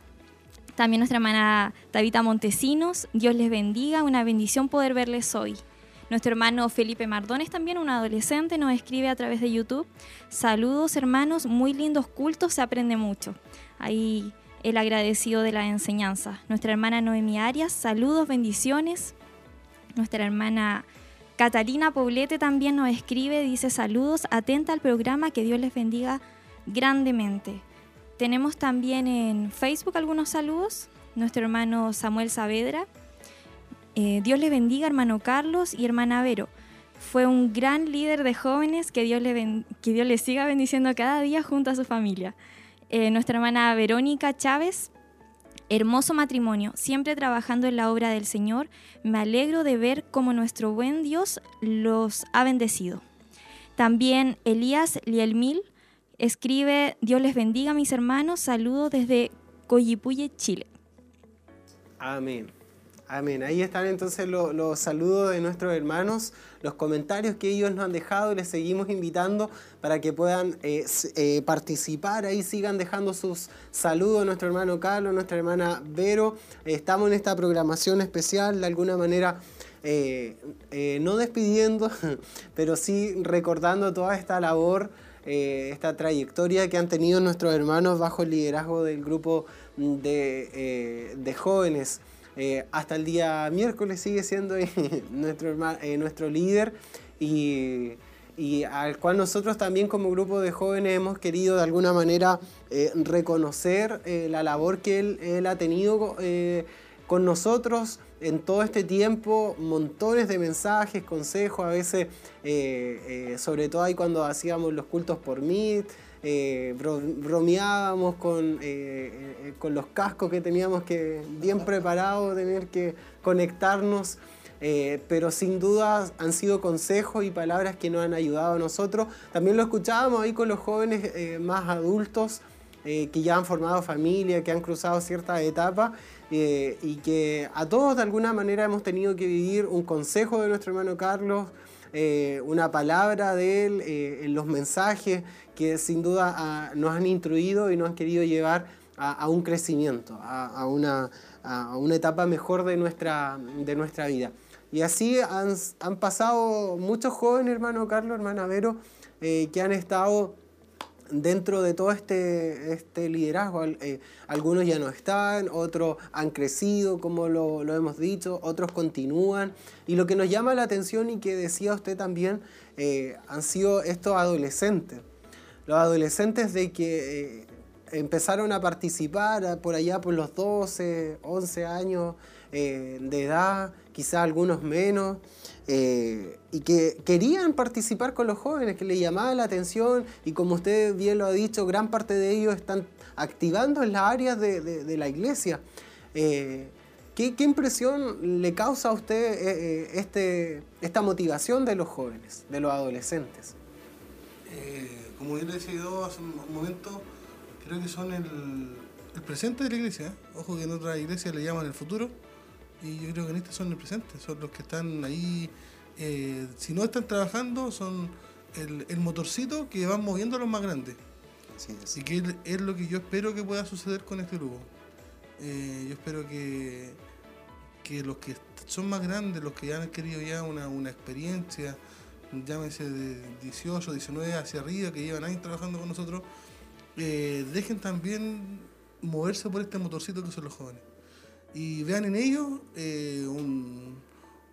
También nuestra hermana Tabita Montesinos, Dios les bendiga, una bendición poder verles hoy. Nuestro hermano Felipe Mardones, también un adolescente, nos escribe a través de YouTube. Saludos hermanos, muy lindos cultos, se aprende mucho. Ahí el agradecido de la enseñanza. Nuestra hermana Noemi Arias, saludos, bendiciones. Nuestra hermana Catalina Poblete también nos escribe, dice saludos, atenta al programa, que Dios les bendiga grandemente. Tenemos también en Facebook algunos saludos. Nuestro hermano Samuel Saavedra. Eh, Dios le bendiga, hermano Carlos y hermana Vero. Fue un gran líder de jóvenes que Dios le, que Dios siga bendiciendo cada día junto a su familia. Eh, nuestra hermana Verónica Chávez. Hermoso matrimonio, siempre trabajando en la obra del Señor. Me alegro de ver cómo nuestro buen Dios los ha bendecido. También Elías Lielmil Escribe, Dios les bendiga mis hermanos, saludos desde Coyipuye, Chile. Amén. Amén. Ahí están entonces los, saludos de nuestros hermanos, los comentarios que ellos nos han dejado y les seguimos invitando para que puedan eh, eh, participar. Ahí sigan dejando sus saludos nuestro hermano Carlos, nuestra hermana Vero. estamos en esta programación especial, de alguna manera, eh, no despidiendo, pero sí recordando toda esta labor eh, esta trayectoria que han tenido nuestros hermanos bajo el liderazgo del grupo de, eh, jóvenes. Eh, hasta el día miércoles sigue siendo nuestro, nuestro líder y, al cual nosotros también como grupo de jóvenes hemos querido de alguna manera reconocer la labor que él, él ha tenido con nosotros en todo este tiempo montones de mensajes, consejos, a veces, eh, eh, sobre todo ahí cuando hacíamos los cultos por Meet, eh, bromeábamos con, con los cascos que teníamos que bien preparados, tener que conectarnos. pero sin duda han sido consejos y palabras que nos han ayudado a nosotros. También lo escuchábamos ahí con los jóvenes más adultos que ya han formado familia, que han cruzado ciertas etapas eh, y que a todos de alguna manera hemos tenido que vivir un consejo de nuestro hermano Carlos, eh, una palabra de él, eh, en los mensajes que sin duda ah, nos han instruido y nos han querido llevar a, un crecimiento, a, una, a, una, etapa mejor de nuestra, de nuestra vida. Y así han, han pasado muchos jóvenes, hermano Carlos, hermana Vero, que han estado dentro de todo este, este liderazgo, eh, algunos ya no están, otros han crecido, como lo, lo, hemos dicho, otros continúan. Y lo que nos llama la atención y que decía usted también, eh, han sido estos adolescentes. Los adolescentes de que eh, empezaron a participar por allá por los 12, 11 años de edad, quizás algunos menos. Eh, y que querían participar con los jóvenes, que les llamaba la atención y como usted bien lo ha dicho, gran parte de ellos están activando en las áreas de, la iglesia. Eh, ¿qué, impresión le causa a usted eh, este, esta motivación de los jóvenes, de los adolescentes? como le decía hace un momento, creo que son el, el presente de la iglesia. Ojo que en otras iglesias le llaman el futuro y yo creo que en este son el presente, son los que están ahí, eh, si no están trabajando, son el, motorcito que van moviendo a los más grandes. Así que es, lo que yo espero que pueda suceder con este grupo. Eh, yo espero que, que los que son más grandes, los que ya han querido ya una, una experiencia, llámense de 18, 19 hacia arriba, que llevan años trabajando con nosotros, eh, dejen también moverse por este motorcito que son los jóvenes y vean en ellos eh, un,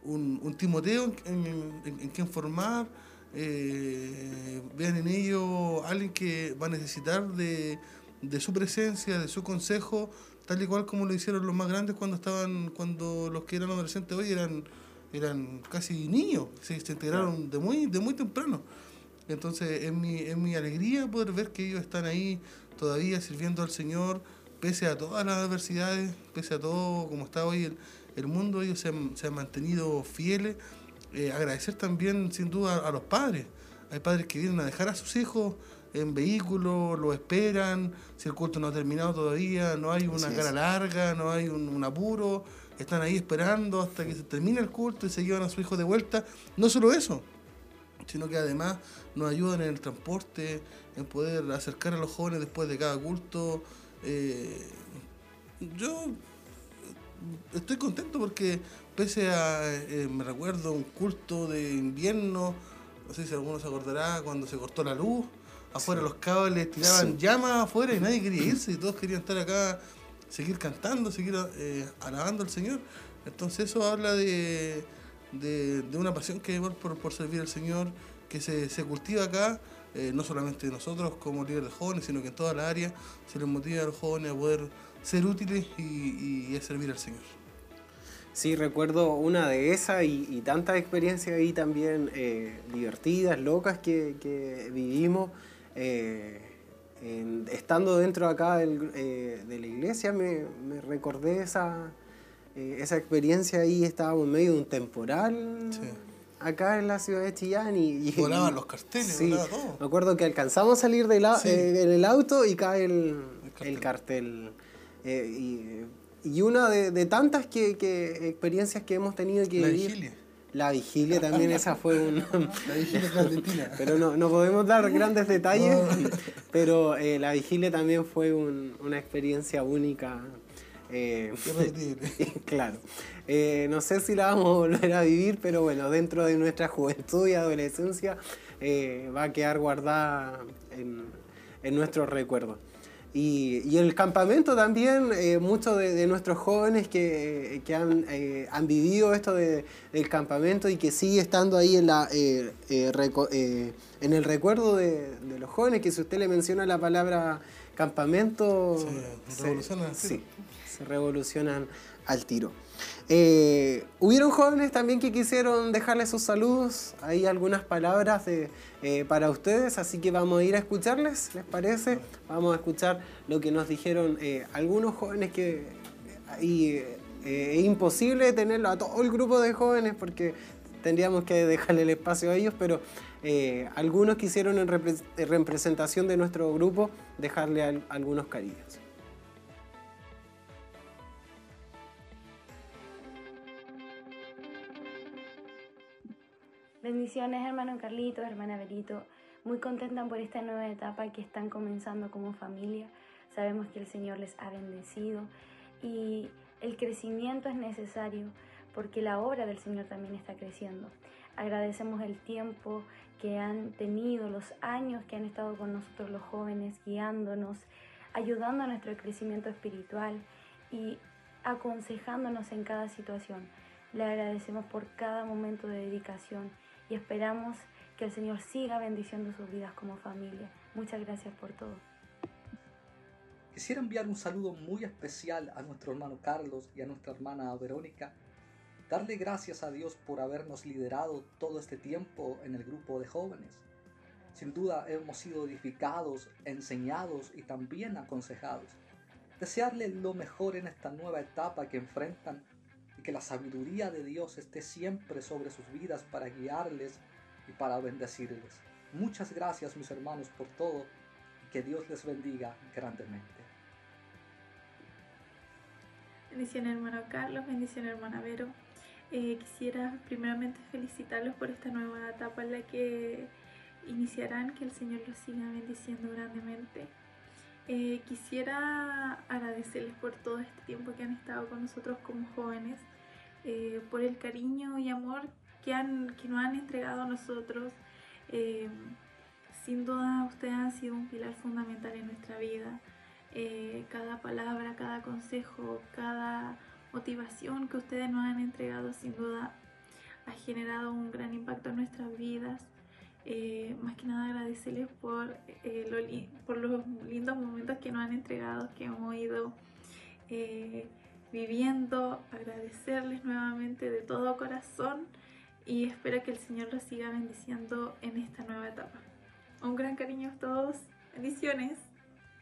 un, Timoteo en, quien formar, eh, vean en ellos alguien que va a necesitar de, su presencia, de su consejo, tal y cual como lo hicieron los más grandes cuando estaban, cuando los que eran adolescentes hoy eran, eran casi niños, se, integraron de muy, de muy temprano. Entonces es mi, es mi alegría poder ver que ellos están ahí todavía sirviendo al Señor, pese a todas las adversidades, pese a todo como está hoy el, mundo, ellos se han, mantenido fieles. Eh, agradecer también, sin duda, a los padres. Hay padres que vienen a dejar a sus hijos en vehículos, lo esperan, si el culto no ha terminado todavía, no hay una cara larga, no hay un, apuro, están ahí esperando hasta que se termine el culto y se llevan a su hijo de vuelta. No solo eso, sino que además nos ayudan en el transporte, en poder acercar a los jóvenes después de cada culto, eh, yo estoy contento porque pese a, eh, me recuerdo un culto de invierno, no sé si alguno se acordará, cuando se cortó la luz, afuera los cables tiraban llamas afuera y nadie quería irse y todos querían estar acá, seguir cantando, seguir eh, alabando al Señor. Entonces eso habla de, de, una pasión que hay por, por, servir al Señor, que se, se cultiva acá eh, no solamente nosotros como líderes de jóvenes, sino que en toda la área se les motiva a los jóvenes a poder ser útiles y, a servir al Señor. Sí, recuerdo una de esas y, tantas experiencias ahí también eh, divertidas, locas que, vivimos. Eh, estando dentro acá de la iglesia me, recordé esa, esa experiencia ahí, estábamos en medio de un temporal acá en la ciudad de Chillán y... volaban los carteles, volaba todo. Me acuerdo que alcanzamos a salir del eh, en el auto y cae el, el cartel. Eh, y, una de, tantas que, que, experiencias que hemos tenido que la Vigilia. La vigilia también, esa fue un... la vigilia clandestina. Pero no, no podemos dar grandes detalles, pero eh, la vigilia también fue un, una experiencia única. Eh, claro. Eh, no sé si la vamos a volver a vivir, pero bueno, dentro de nuestra juventud y adolescencia eh, va a quedar guardada en, en nuestros recuerdos. Y, el campamento también, eh, muchos de, nuestros jóvenes que, que han, han, vivido esto de, del campamento y que sigue estando ahí en, la, en el recuerdo de, los jóvenes, que si usted le menciona la palabra campamento, se revolucionan, sí, revolucionan al tiro. Eh, hubieron jóvenes también que quisieron dejarle sus saludos, hay algunas palabras eh, para ustedes, así que vamos a ir a escucharles, ¿les parece? Vamos a escuchar lo que nos dijeron eh, algunos jóvenes que es imposible tenerlo a todo el grupo de jóvenes porque tendríamos que dejarle el espacio a ellos, pero algunos quisieron en, representación de nuestro grupo dejarle algunos cariños. Bendiciones, hermano Carlito, hermana Berito. Muy contenta por esta nueva etapa que están comenzando como familia. Sabemos que el Señor les ha bendecido y el crecimiento es necesario porque la obra del Señor también está creciendo. Agradecemos el tiempo que han tenido, los años que han estado con nosotros los jóvenes, guiándonos, ayudando a nuestro crecimiento espiritual y aconsejándonos en cada situación. Le agradecemos por cada momento de dedicación y esperamos que el Señor siga bendiciendo sus vidas como familia. Muchas gracias por todo. Quisiera enviar un saludo muy especial a nuestro hermano Carlos y a nuestra hermana Verónica. Darle gracias a Dios por habernos liderado todo este tiempo en el grupo de jóvenes. Sin duda hemos sido edificados, enseñados y también aconsejados. Desearle lo mejor en esta nueva etapa que enfrentan que la sabiduría de Dios esté siempre sobre sus vidas para guiarles y para bendecirles. Muchas gracias mis hermanos por todo y que Dios les bendiga grandemente. Bendición hermano Carlos, bendición hermana Vero. Eh, quisiera primeramente felicitarlos por esta nueva etapa en la que iniciarán, que el Señor los siga bendiciendo grandemente. Eh, quisiera agradecerles por todo este tiempo que han estado con nosotros como jóvenes, eh, por el cariño y amor que, han, que nos han entregado a nosotros. sin duda ustedes han sido un pilar fundamental en nuestra vida. Eh, cada palabra, cada consejo, cada motivación que ustedes nos han entregado sin duda ha generado un gran impacto en nuestras vidas. Eh, más que nada agradecerles por, eh, por los lindos momentos que nos han entregado, que hemos ido viviendo, agradecerles nuevamente de todo corazón y espero que el Señor los siga bendiciendo en esta nueva etapa. Un gran cariño a todos, bendiciones.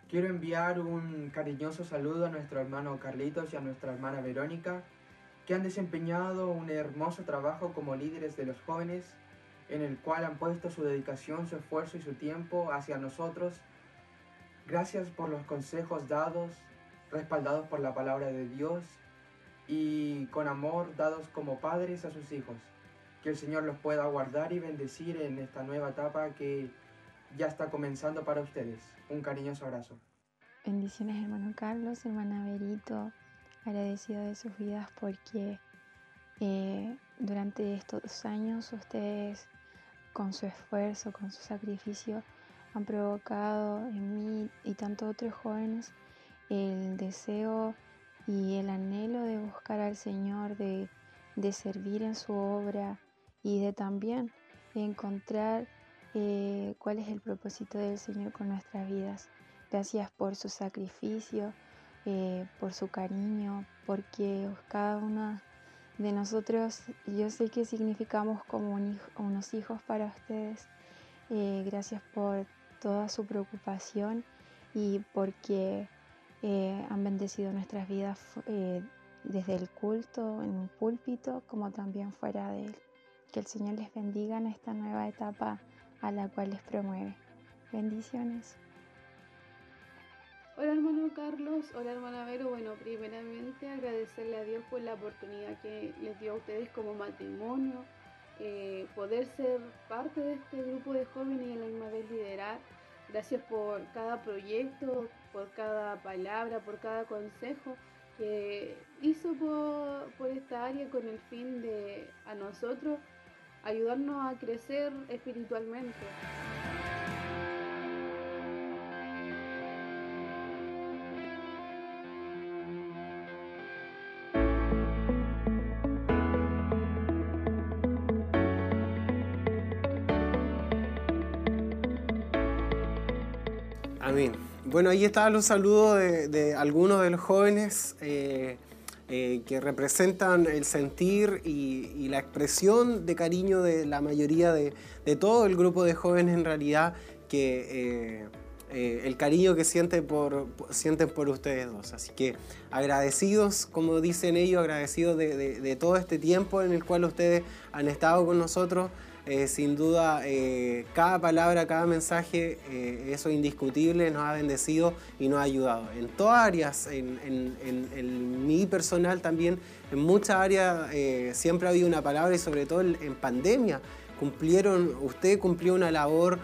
Quiero enviar un cariñoso saludo a nuestro hermano Carlitos y a nuestra hermana Verónica, que han desempeñado un hermoso trabajo como líderes de los jóvenes, en el cual han puesto su dedicación, su esfuerzo y su tiempo hacia nosotros. Gracias por los consejos dados, respaldados por la palabra de Dios y con amor dados como padres a sus hijos. Que el Señor los pueda guardar y bendecir en esta nueva etapa que ya está comenzando para ustedes. Un cariñoso abrazo. Bendiciones hermano Carlos, hermana Berito, agradecido de sus vidas porque eh, durante estos años ustedes con su esfuerzo, con su sacrificio, han provocado en mí y tanto otros jóvenes el deseo y el anhelo de buscar al Señor, de, de servir en su obra y de también encontrar eh, cuál es el propósito del Señor con nuestras vidas. Gracias por su sacrificio, eh, por su cariño, porque cada uno de nosotros, yo sé que significamos como unos hijos para ustedes. Eh, gracias por toda su preocupación y porque han bendecido nuestras vidas desde el culto, en un púlpito, como también fuera de él. Que el Señor les bendiga en esta nueva etapa a la cual les promueve. Bendiciones. Hola hermano Carlos, hola hermana Vero. Bueno, primeramente agradecerle a Dios por la oportunidad que les dio a ustedes como matrimonio, eh, poder ser parte de este grupo de jóvenes y a la misma vez liderar. Gracias por cada proyecto, por cada palabra, por cada consejo que hizo por, esta área con el fin de a nosotros ayudarnos a crecer espiritualmente. Amén. Bueno, ahí estaban los saludos de, algunos de los jóvenes. Eh, eh, que representan el sentir y, la expresión de cariño de la mayoría de, todo el grupo de jóvenes en realidad, que eh, el cariño que sienten por, sienten por ustedes dos. Así que agradecidos, como dicen ellos, agradecidos de todo este tiempo en el cual ustedes han estado con nosotros. Eh, sin duda, eh, cada palabra, cada mensaje, eh, eso indiscutible, nos ha bendecido y nos ha ayudado. En todas áreas, en, mi personal también, en muchas áreas siempre ha habido una palabra y sobre todo en, pandemia. Cumplieron, usted cumplió una labor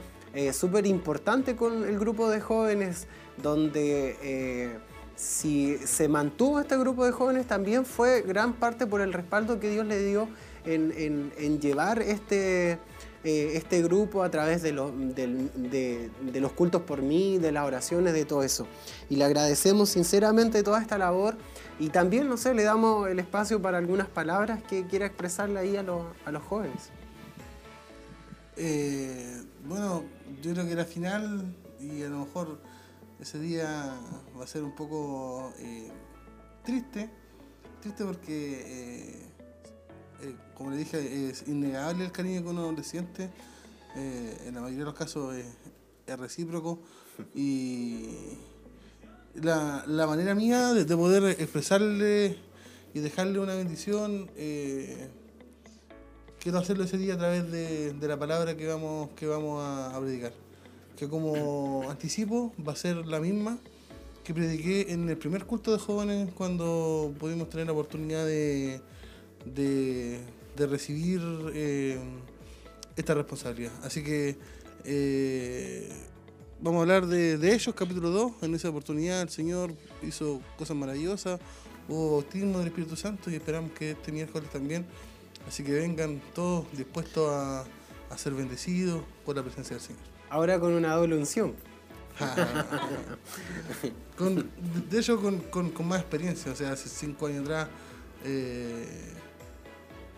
súper importante con el grupo de jóvenes, donde si se mantuvo este grupo de jóvenes también fue gran parte por el respaldo que Dios le dio en, llevar este, eh, este grupo a través de, del- de- los cultos por mí, de las oraciones, de todo eso. Y le agradecemos sinceramente toda esta labor y también, no sé, le damos el espacio para algunas palabras que quiera expresarle ahí a los, a los jóvenes. Eh, bueno, yo creo que la final y a lo mejor ese día va a ser un poco eh, triste, triste porque, eh, como le dije, es innegable el cariño que uno le siente, eh, en la mayoría de los casos es, es recíproco y la, la manera mía de, de poder expresarle y dejarle una bendición. eh, quiero hacerlo ese día a través de, de la palabra que vamos, que vamos a, a predicar. Que como anticipo va a ser la misma que prediqué en el primer culto de jóvenes cuando pudimos tener la oportunidad de, de, de recibir eh, esta responsabilidad. Así que eh, vamos a hablar de, de ellos, capítulo 2. En esa oportunidad el Señor hizo cosas maravillosas, hubo bautismo del Espíritu Santo y esperamos que este miércoles también Así que vengan todos dispuestos a, a ser bendecidos por la presencia del Señor. Ahora con una doble unción. Con- de hecho, con, con- con más experiencia. O sea, hace cinco años atrás eh,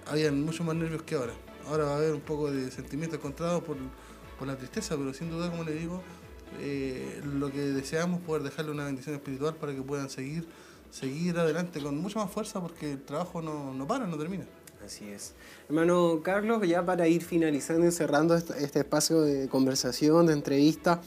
habían mucho más nervios que ahora. Ahora va a haber un poco de sentimiento encontrado por, por la tristeza, pero sin duda, como le digo, eh, lo que deseamos es poder dejarle una bendición espiritual para que puedan seguir, seguir adelante con mucha más fuerza porque el trabajo no, no para, no termina. Así es. Hermano Carlos, ya para ir finalizando y cerrando este, este espacio de conversación, de entrevista,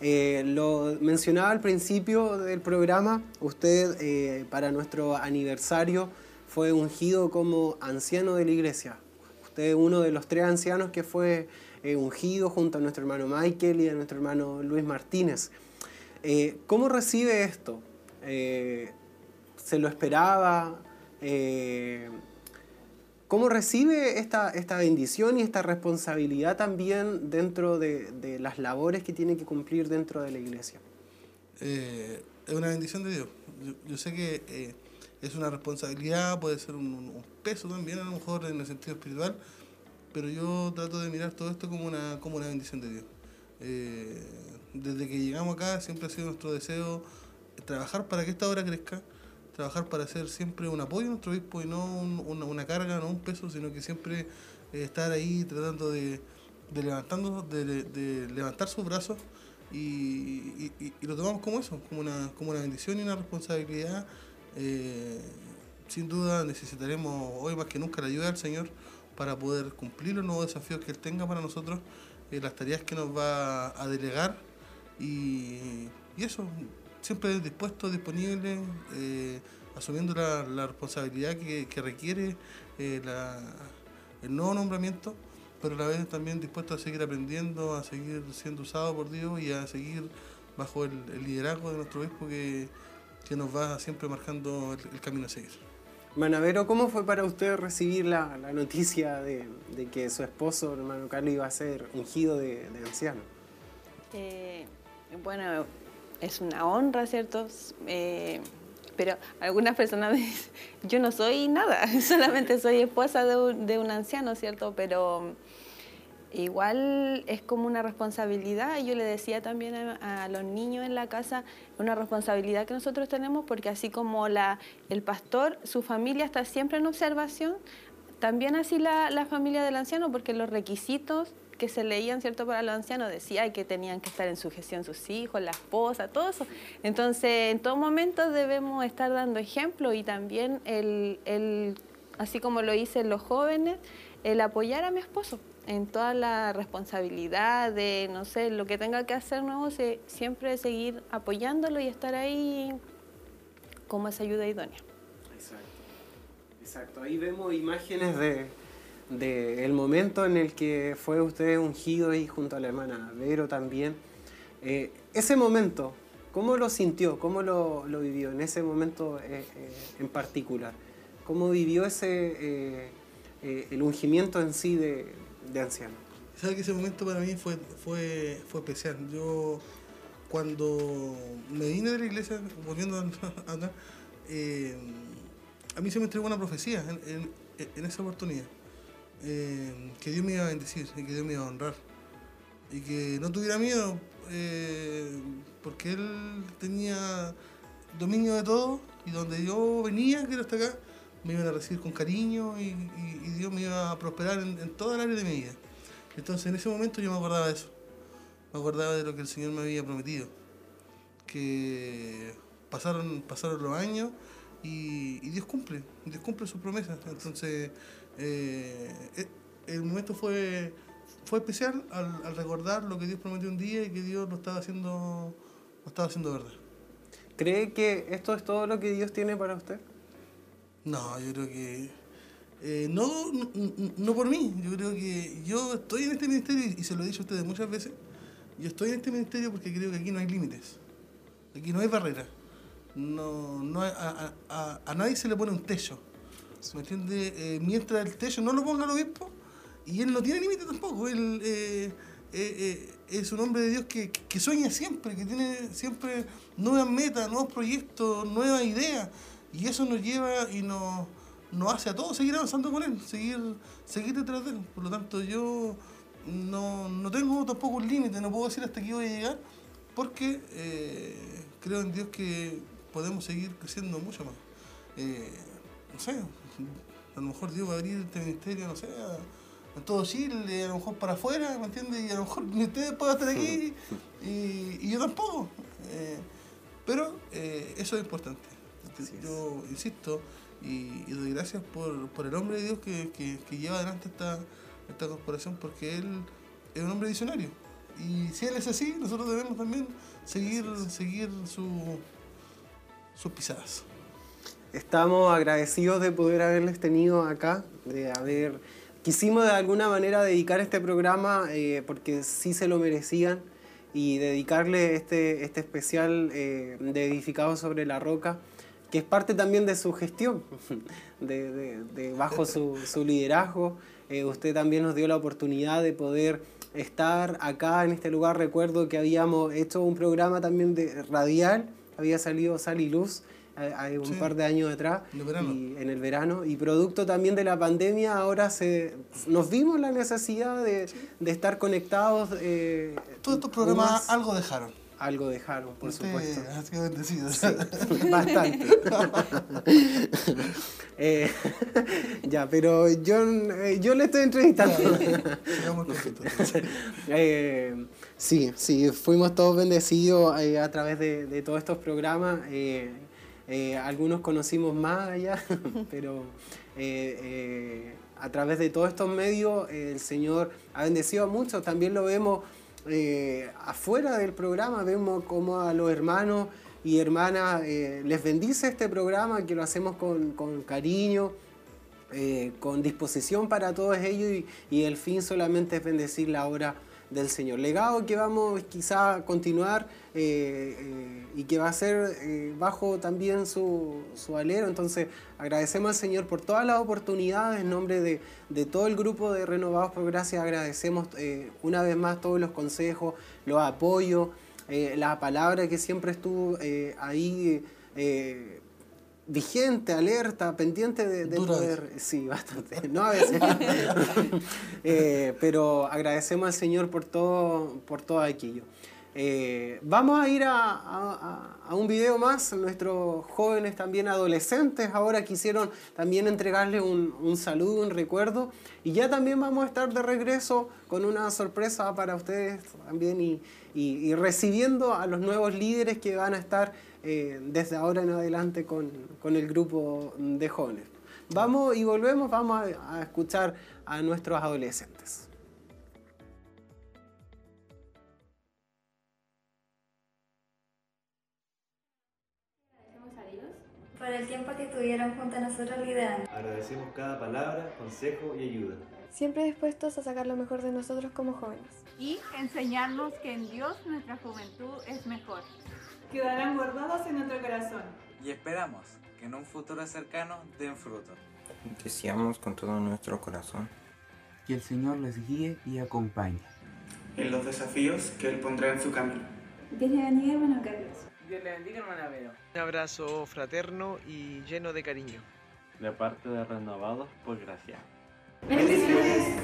eh, lo mencionaba al principio del programa, usted eh, para nuestro aniversario fue ungido como anciano de la iglesia. Usted es uno de los tres ancianos que fue eh, ungido junto a nuestro hermano Michael y a nuestro hermano Luis Martínez. Eh, ¿Cómo recibe esto? Eh, ¿Se lo esperaba? Eh, ¿Cómo recibe esta, esta bendición y esta responsabilidad también dentro de, de las labores que tiene que cumplir dentro de la iglesia? Eh, es una bendición de Dios. Yo, yo sé que eh, es una responsabilidad, puede ser un, peso también, a lo mejor en el sentido espiritual, pero yo trato de mirar todo esto como una, como una bendición de Dios. Eh, desde que llegamos acá siempre ha sido nuestro deseo trabajar para que esta obra crezca, trabajar para ser siempre un apoyo a nuestro obispo y no un- una, carga, no un peso, sino que siempre eh, estar ahí tratando de, de levantando, de, levantar sus brazos y- y lo tomamos como eso, como una, como una bendición y una responsabilidad. Eh, sin duda necesitaremos hoy más que nunca la ayuda del Señor para poder cumplir los nuevos desafíos que Él tenga para nosotros, eh, las tareas que nos va a delegar y, eso, siempre dispuesto, disponible, eh, asumiendo la, la responsabilidad que, que requiere el nuevo nombramiento, pero a la vez también dispuesto a seguir aprendiendo, a seguir siendo usado por Dios y a seguir bajo el, el liderazgo de nuestro obispo que, que nos va siempre marcando el, el camino a seguir. Manavero, ¿cómo fue para usted recibir la, la noticia de, de que su esposo, hermano Carlos, iba a ser ungido de, de anciano? Eh, bueno, es una honra, ¿cierto? Eh, pero algunas personas dicen, yo no soy nada, solamente soy esposa de un, de un anciano, ¿cierto? Pero igual es como una responsabilidad. Yo le decía también a, los niños en la casa, una responsabilidad que nosotros tenemos, porque así como la, el pastor, su familia está siempre en observación, también así la, la familia del anciano, porque los requisitos que se leían, ¿cierto?, para los ancianos decía que tenían que estar en sujeción sus hijos, la esposa, todo eso. Entonces, en todo momento debemos estar dando ejemplo y también el, el así como lo hice en los jóvenes, el apoyar a mi esposo en toda la responsabilidad de, no sé, lo que tenga que hacer nuevo, se- siempre seguir apoyándolo y estar ahí como esa ayuda idónea. Exacto. Exacto. Ahí vemos imágenes de, el momento en el que fue usted ungido y junto a la hermana Vero también. Eh, ese momento, ¿cómo lo sintió? ¿Cómo lo, vivió en ese momento eh, eh, en particular? ¿Cómo vivió ese eh, el ungimiento en sí de, de anciano? ¿Sabes que ese momento para mí fue, fue, fue especial? Yo, cuando me vine de la iglesia, volviendo acá, eh, a mí se me entregó una profecía en esa oportunidad. eh, que Dios me iba a bendecir y que Dios me iba a honrar. Y que no tuviera miedo, eh, porque Él tenía dominio de todo y donde yo venía, que era hasta acá, me iban a recibir con cariño y, Dios me iba a prosperar en, en toda el área de mi vida. Entonces en ese momento yo me acordaba de eso, me acordaba de lo que el Señor me había prometido, que pasaron, pasaron los años y, y Dios cumple, Dios cumple sus promesas. Entonces eh, eh, el momento fue, fue especial al, al recordar lo que Dios prometió un día y que Dios lo estaba haciendo, lo estaba haciendo verdad. ¿Cree que esto es todo lo que Dios tiene para usted? No, yo creo que. eh, no, no, por mí, yo creo que yo estoy en este ministerio y se lo he dicho a ustedes muchas veces. Yo estoy en este ministerio porque creo que aquí no hay límites, aquí no hay barreras. No, no hay- a, a- a- a nadie se le pone un techo. ¿Me entiende? Eh, mientras el techo no lo ponga el obispo, y él no tiene límite tampoco. Él eh, eh, eh, es un hombre de Dios que, que sueña siempre, que tiene siempre nuevas metas, nuevos proyectos, nuevas ideas. Y eso nos lleva y nos, nos hace a todos seguir avanzando con él, seguir, seguir detrás de él. Por lo tanto, yo no, no tengo tampoco un límite, no puedo decir hasta aquí voy a llegar, porque eh, creo en Dios que podemos seguir creciendo mucho más. Eh, no sé, a lo mejor Dios va a abrir este ministerio, no sé, a, a todo Chile, a lo mejor para afuera, ¿me entiendes? Y a lo mejor ni ustedes puedan estar aquí y, y yo tampoco. Eh, pero eso es importante. Yo insisto y, y doy gracias por, por el hombre de Dios que, que- que lleva adelante esta, esta corporación porque él es un hombre visionario. Y si él es así, nosotros debemos también seguir, seguir su, sus pisadas. Estamos agradecidos de poder haberles tenido acá, de haber... Quisimos de alguna manera dedicar este programa eh, porque sí se lo merecían y dedicarle este, este especial eh, de Edificado sobre la Roca, que es parte también de su gestión, de, de- de bajo su, su liderazgo. Eh, usted también nos dio la oportunidad de poder estar acá en este lugar. Recuerdo que habíamos hecho un programa también de radial, había salido Sal y Luz eh, un Sí. par de años atrás, En el verano. y en el verano, y producto también de la pandemia, ahora se, nos vimos la necesidad de, de estar conectados. eh, Todos estos programas más. algo dejaron. Algo dejaron, por Usted supuesto. ha sido bendecido. Sí, bastante. Eh, ya, pero yo, eh, yo le estoy entrevistando. Eh, sí, sí, fuimos todos bendecidos eh, a través de, de todos estos programas. algunos conocimos más allá, pero a través de todos estos medios el Señor ha bendecido a muchos. También lo vemos eh, afuera del programa, vemos como a los hermanos y hermanas eh, les bendice este programa, que lo hacemos con, con cariño eh, con disposición para todos ellos y, y el fin solamente es bendecir la obra del Señor. Legado que vamos quizá a continuar eh, eh, y que va a ser eh, bajo también su, su alero. Entonces agradecemos al Señor por todas las oportunidades en nombre de, de todo el grupo de Renovados por Gracia. Agradecemos una vez más todos los consejos, los apoyos, la palabra que siempre estuvo ahí. Vigente, alerta, pendiente de, de Dura a poder. Sí, bastante. No a veces. Eh, pero agradecemos al Señor por todo, por todo aquello. Eh, vamos a ir a, a- a un video más. Nuestros jóvenes también adolescentes ahora quisieron también entregarle un, un saludo, un recuerdo. Y ya también vamos a estar de regreso con una sorpresa para ustedes también y, y- y recibiendo a los nuevos líderes que van a estar eh, desde ahora en adelante con, con el grupo de jóvenes. Vamos y volvemos, vamos a, a escuchar a nuestros adolescentes. Agradecemos a Dios por el tiempo que estuvieron junto a nosotros liderando. Agradecemos cada palabra, consejo y ayuda. Siempre dispuestos a sacar lo mejor de nosotros como jóvenes. y enseñarnos que en Dios nuestra juventud es mejor. Quedarán guardados en nuestro corazón. y esperamos que en un futuro cercano den fruto. Deseamos con todo nuestro corazón Que el Señor les guíe y acompañe. en los desafíos que Él pondrá en su camino. Dios le bendiga, hermano Carlos. Dios le bendiga, hermana Vero. Un abrazo fraterno y lleno de cariño. De parte de Renovados por Gracia. Bendiciones.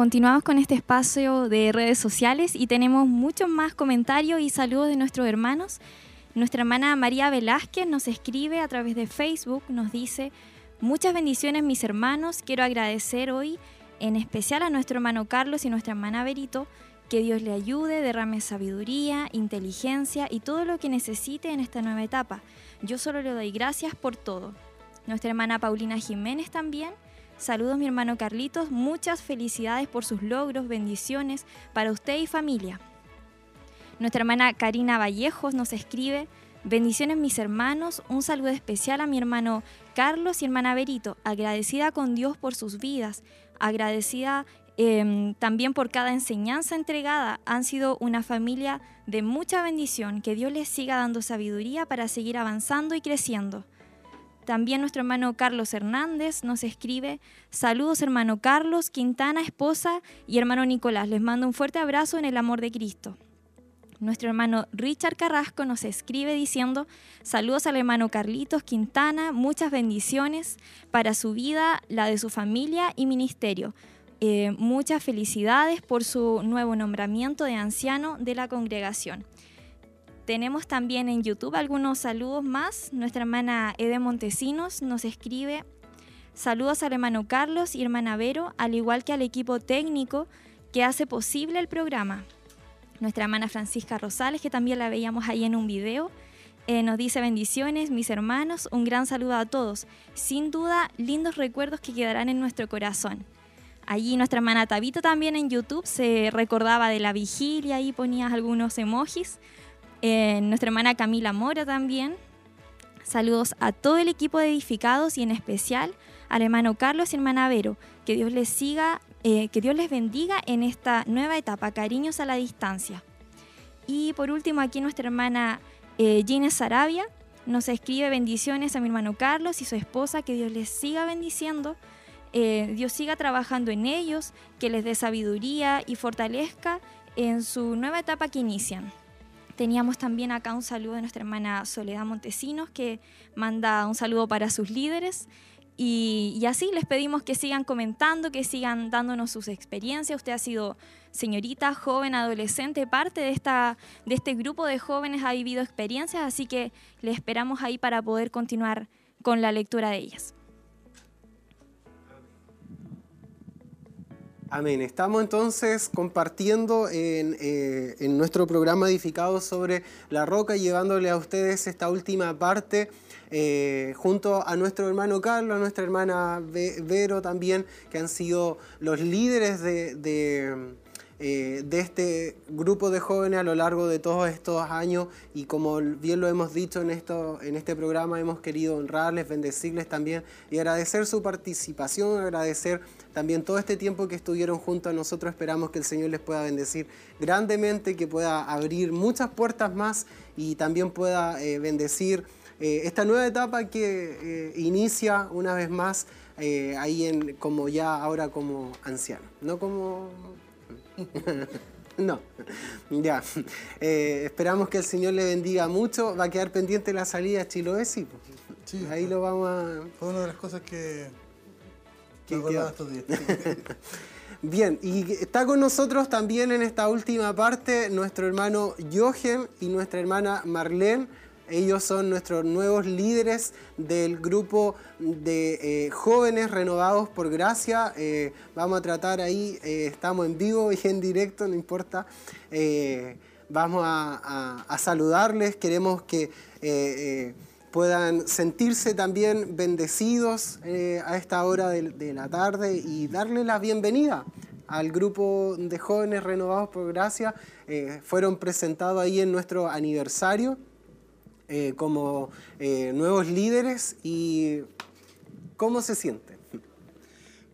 Continuamos con este espacio de redes sociales y tenemos muchos más comentarios y saludos de nuestros hermanos. Nuestra hermana María Velázquez nos escribe a través de Facebook, nos dice, muchas bendiciones mis hermanos, quiero agradecer hoy en especial a nuestro hermano Carlos y nuestra hermana Berito, que Dios le ayude, derrame sabiduría, inteligencia y todo lo que necesite en esta nueva etapa. Yo solo le doy gracias por todo. Nuestra hermana Paulina Jiménez también Saludos mi hermano Carlitos, muchas felicidades por sus logros, bendiciones para usted y familia. Nuestra hermana Karina Vallejos nos escribe, bendiciones mis hermanos, un saludo especial a mi hermano Carlos y hermana Berito, agradecida con Dios por sus vidas, agradecida em, también por cada enseñanza entregada. Han sido una familia de mucha bendición, que Dios les siga dando sabiduría para seguir avanzando y creciendo. También nuestro hermano Carlos Hernández nos escribe, saludos hermano Carlos, Quintana, esposa y hermano Nicolás, les mando un fuerte abrazo en el amor de Cristo. Nuestro hermano Richard Carrasco nos escribe diciendo, saludos al hermano Carlitos Quintana, muchas bendiciones para su vida, la de su familia y ministerio. Eh, muchas felicidades por su nuevo nombramiento de anciano de la congregación. Tenemos también en YouTube algunos saludos más. Nuestra hermana Ede Montesinos nos escribe saludos al hermano Carlos y hermana Vero, al igual que al equipo técnico que hace posible el programa. Nuestra hermana Francisca Rosales, que también la veíamos ahí en un video, eh, nos dice bendiciones, mis hermanos, un gran saludo a todos. Sin duda, lindos recuerdos que quedarán en nuestro corazón. Allí nuestra hermana Tabito también en YouTube se recordaba de la vigilia y ponía algunos emojis. Eh, nuestra hermana Camila Mora también. Saludos a todo el equipo de edificados y en especial al hermano Carlos y hermana Vero. Que Dios les siga, eh, que Dios les bendiga en esta nueva etapa. Cariños a la distancia. Y por último aquí nuestra hermana eh, Gines Sarabia nos escribe bendiciones a mi hermano Carlos y su esposa. Que Dios les siga bendiciendo. Dios siga trabajando en ellos, que les dé sabiduría y fortalezca en su nueva etapa que inician. Teníamos también acá un saludo de nuestra hermana Soledad Montesinos, que manda un saludo para sus líderes. Y, así les pedimos que sigan comentando, que sigan dándonos sus experiencias. Usted ha sido señorita, joven, adolescente, parte de, esta, de este grupo de jóvenes, ha vivido experiencias, así que le esperamos ahí para poder continuar con la lectura de ellas. Amén. Estamos entonces compartiendo eh, en, nuestro programa edificado sobre la roca, llevándole a ustedes esta última parte eh, junto a nuestro hermano Carlos, a nuestra hermana Vero también, que han sido los líderes de eh, de este grupo de jóvenes a lo largo de todos estos años y como bien lo hemos dicho en, en este programa, hemos querido honrarles, bendecirles también y agradecer su participación, agradecer también todo este tiempo que estuvieron junto a nosotros. Esperamos que el Señor les pueda bendecir grandemente, que pueda abrir muchas puertas más y también pueda eh, bendecir eh, esta nueva etapa que inicia una vez más ahí en, como ya ahora como anciano, no como no, ya. Eh, esperamos que el Señor le bendiga mucho. Va a quedar pendiente la salida a Chiloé, sí. Ahí lo vamos a. Fue una de las cosas que. Estos días. Bien, y está con nosotros también en esta última parte nuestro hermano Jochen y nuestra hermana Marlene ellos son nuestros nuevos líderes del grupo de eh, jóvenes renovados por gracia. Eh, vamos a tratar ahí, eh, estamos en vivo y en directo, no importa. vamos a, saludarles, queremos que puedan sentirse también bendecidos eh, a esta hora de, la tarde y darle la bienvenida al grupo de jóvenes renovados por gracia. Eh, fueron presentados ahí en nuestro aniversario eh, como nuevos líderes y ¿cómo se sienten?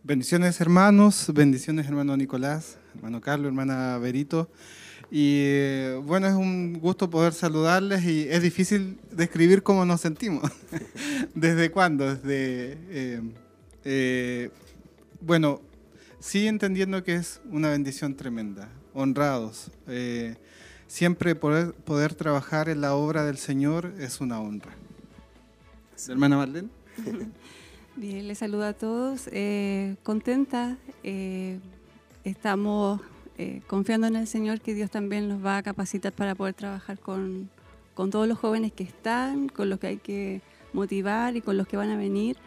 Bendiciones hermanos, bendiciones hermano Nicolás, hermano Carlos, hermana Berito. Y eh, bueno, es un gusto poder saludarles y es difícil describir cómo nos sentimos. ¿Desde cuándo? Desde, eh, eh, bueno, sí entendiendo que es una bendición tremenda, honrados. siempre poder, poder trabajar en la obra del Señor es una honra. Hermana Marlene. Bien, les saludo a todos. contenta. estamos eh, confiando en el Señor que Dios también nos va a capacitar para poder trabajar con, con, todos los jóvenes que están, con los que hay que motivar y con los que van a venir.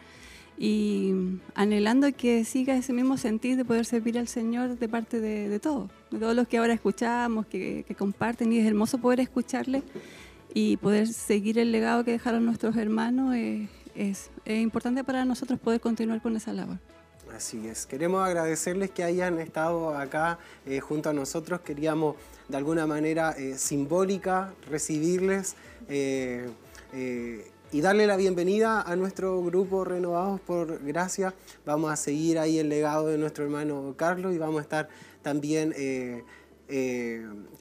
Y anhelando que siga ese mismo sentir de poder servir al Señor de parte de, todos, de todos los que ahora escuchamos, que, comparten. Y es hermoso poder escucharles y poder seguir el legado que dejaron nuestros hermanos. es, es importante para nosotros poder continuar con esa labor. Así es. Queremos agradecerles que hayan estado acá eh, junto a nosotros. Queríamos de alguna manera eh, simbólica recibirles eh, y darle la bienvenida a nuestro grupo Renovados por Gracia. Vamos a seguir ahí el legado de nuestro hermano Carlos y vamos a estar también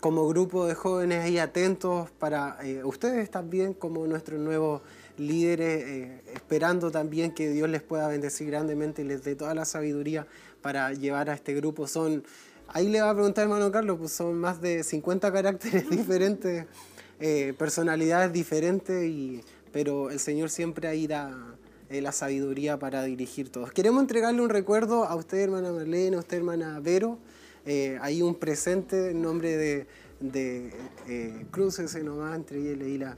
como grupo de jóvenes ahí atentos para ustedes también como nuestro nuevo líderes, eh, esperando también que Dios les pueda bendecir grandemente y les dé toda la sabiduría para llevar a este grupo. Son, ahí le va a preguntar hermano Carlos, pues son más de 50 caracteres diferentes, eh, personalidades diferentes, y, pero el Señor siempre ahí da eh, la sabiduría para dirigir todos. Queremos entregarle un recuerdo a usted, hermana Marlene, a usted, hermana Vero. hay un presente en nombre de, de Cruces nomás entre ella y la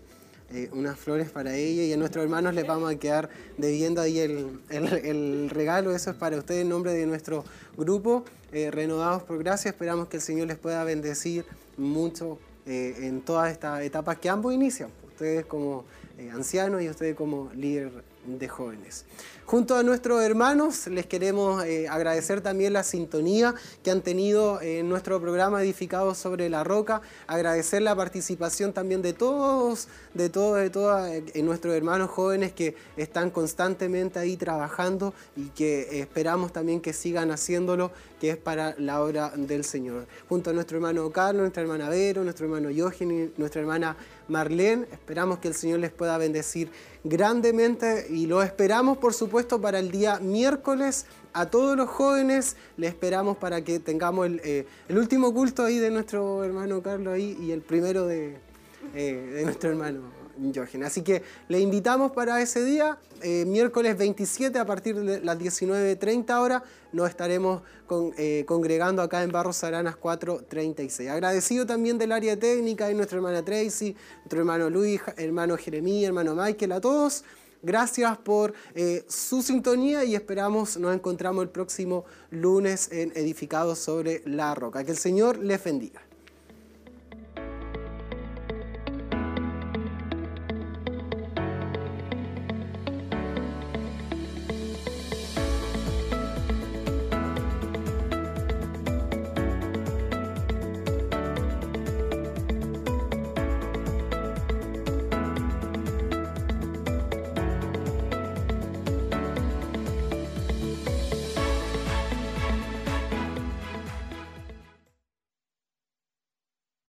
eh, unas flores para ella y a nuestros hermanos les vamos a quedar debiendo ahí el, regalo. Eso es para ustedes en nombre de nuestro grupo, eh, Renovados por Gracia. Esperamos que el Señor les pueda bendecir mucho eh, en todas estas etapas que ambos inician. Ustedes como ancianos y ustedes como líder de jóvenes. Junto a nuestros hermanos les queremos eh, agradecer también la sintonía que han tenido en nuestro programa Edificado sobre la Roca, agradecer la participación también de todos, de todos, de todas eh, nuestros hermanos jóvenes que están constantemente ahí trabajando y que esperamos también que sigan haciéndolo, que es para la obra del Señor. Junto a nuestro hermano Carlos, nuestra hermana Vero, nuestro hermano Jochen nuestra hermana Marlene, esperamos que el Señor les pueda bendecir grandemente y lo esperamos por supuesto para el día miércoles. A todos los jóvenes le esperamos para que tengamos el, eh, último culto ahí de nuestro hermano Carlos ahí y el primero de, eh, nuestro hermano Así que le invitamos para ese día, eh, miércoles 27 a partir de las 19.30 horas, nos estaremos congregando acá en Barros Aranas 436. Agradecido también del área técnica de nuestra hermana Tracy, nuestro hermano Luis, hermano Jeremías, hermano Michael, a todos. Gracias por eh, su sintonía y esperamos nos encontramos el próximo lunes en Edificados sobre la Roca. Que el Señor les bendiga.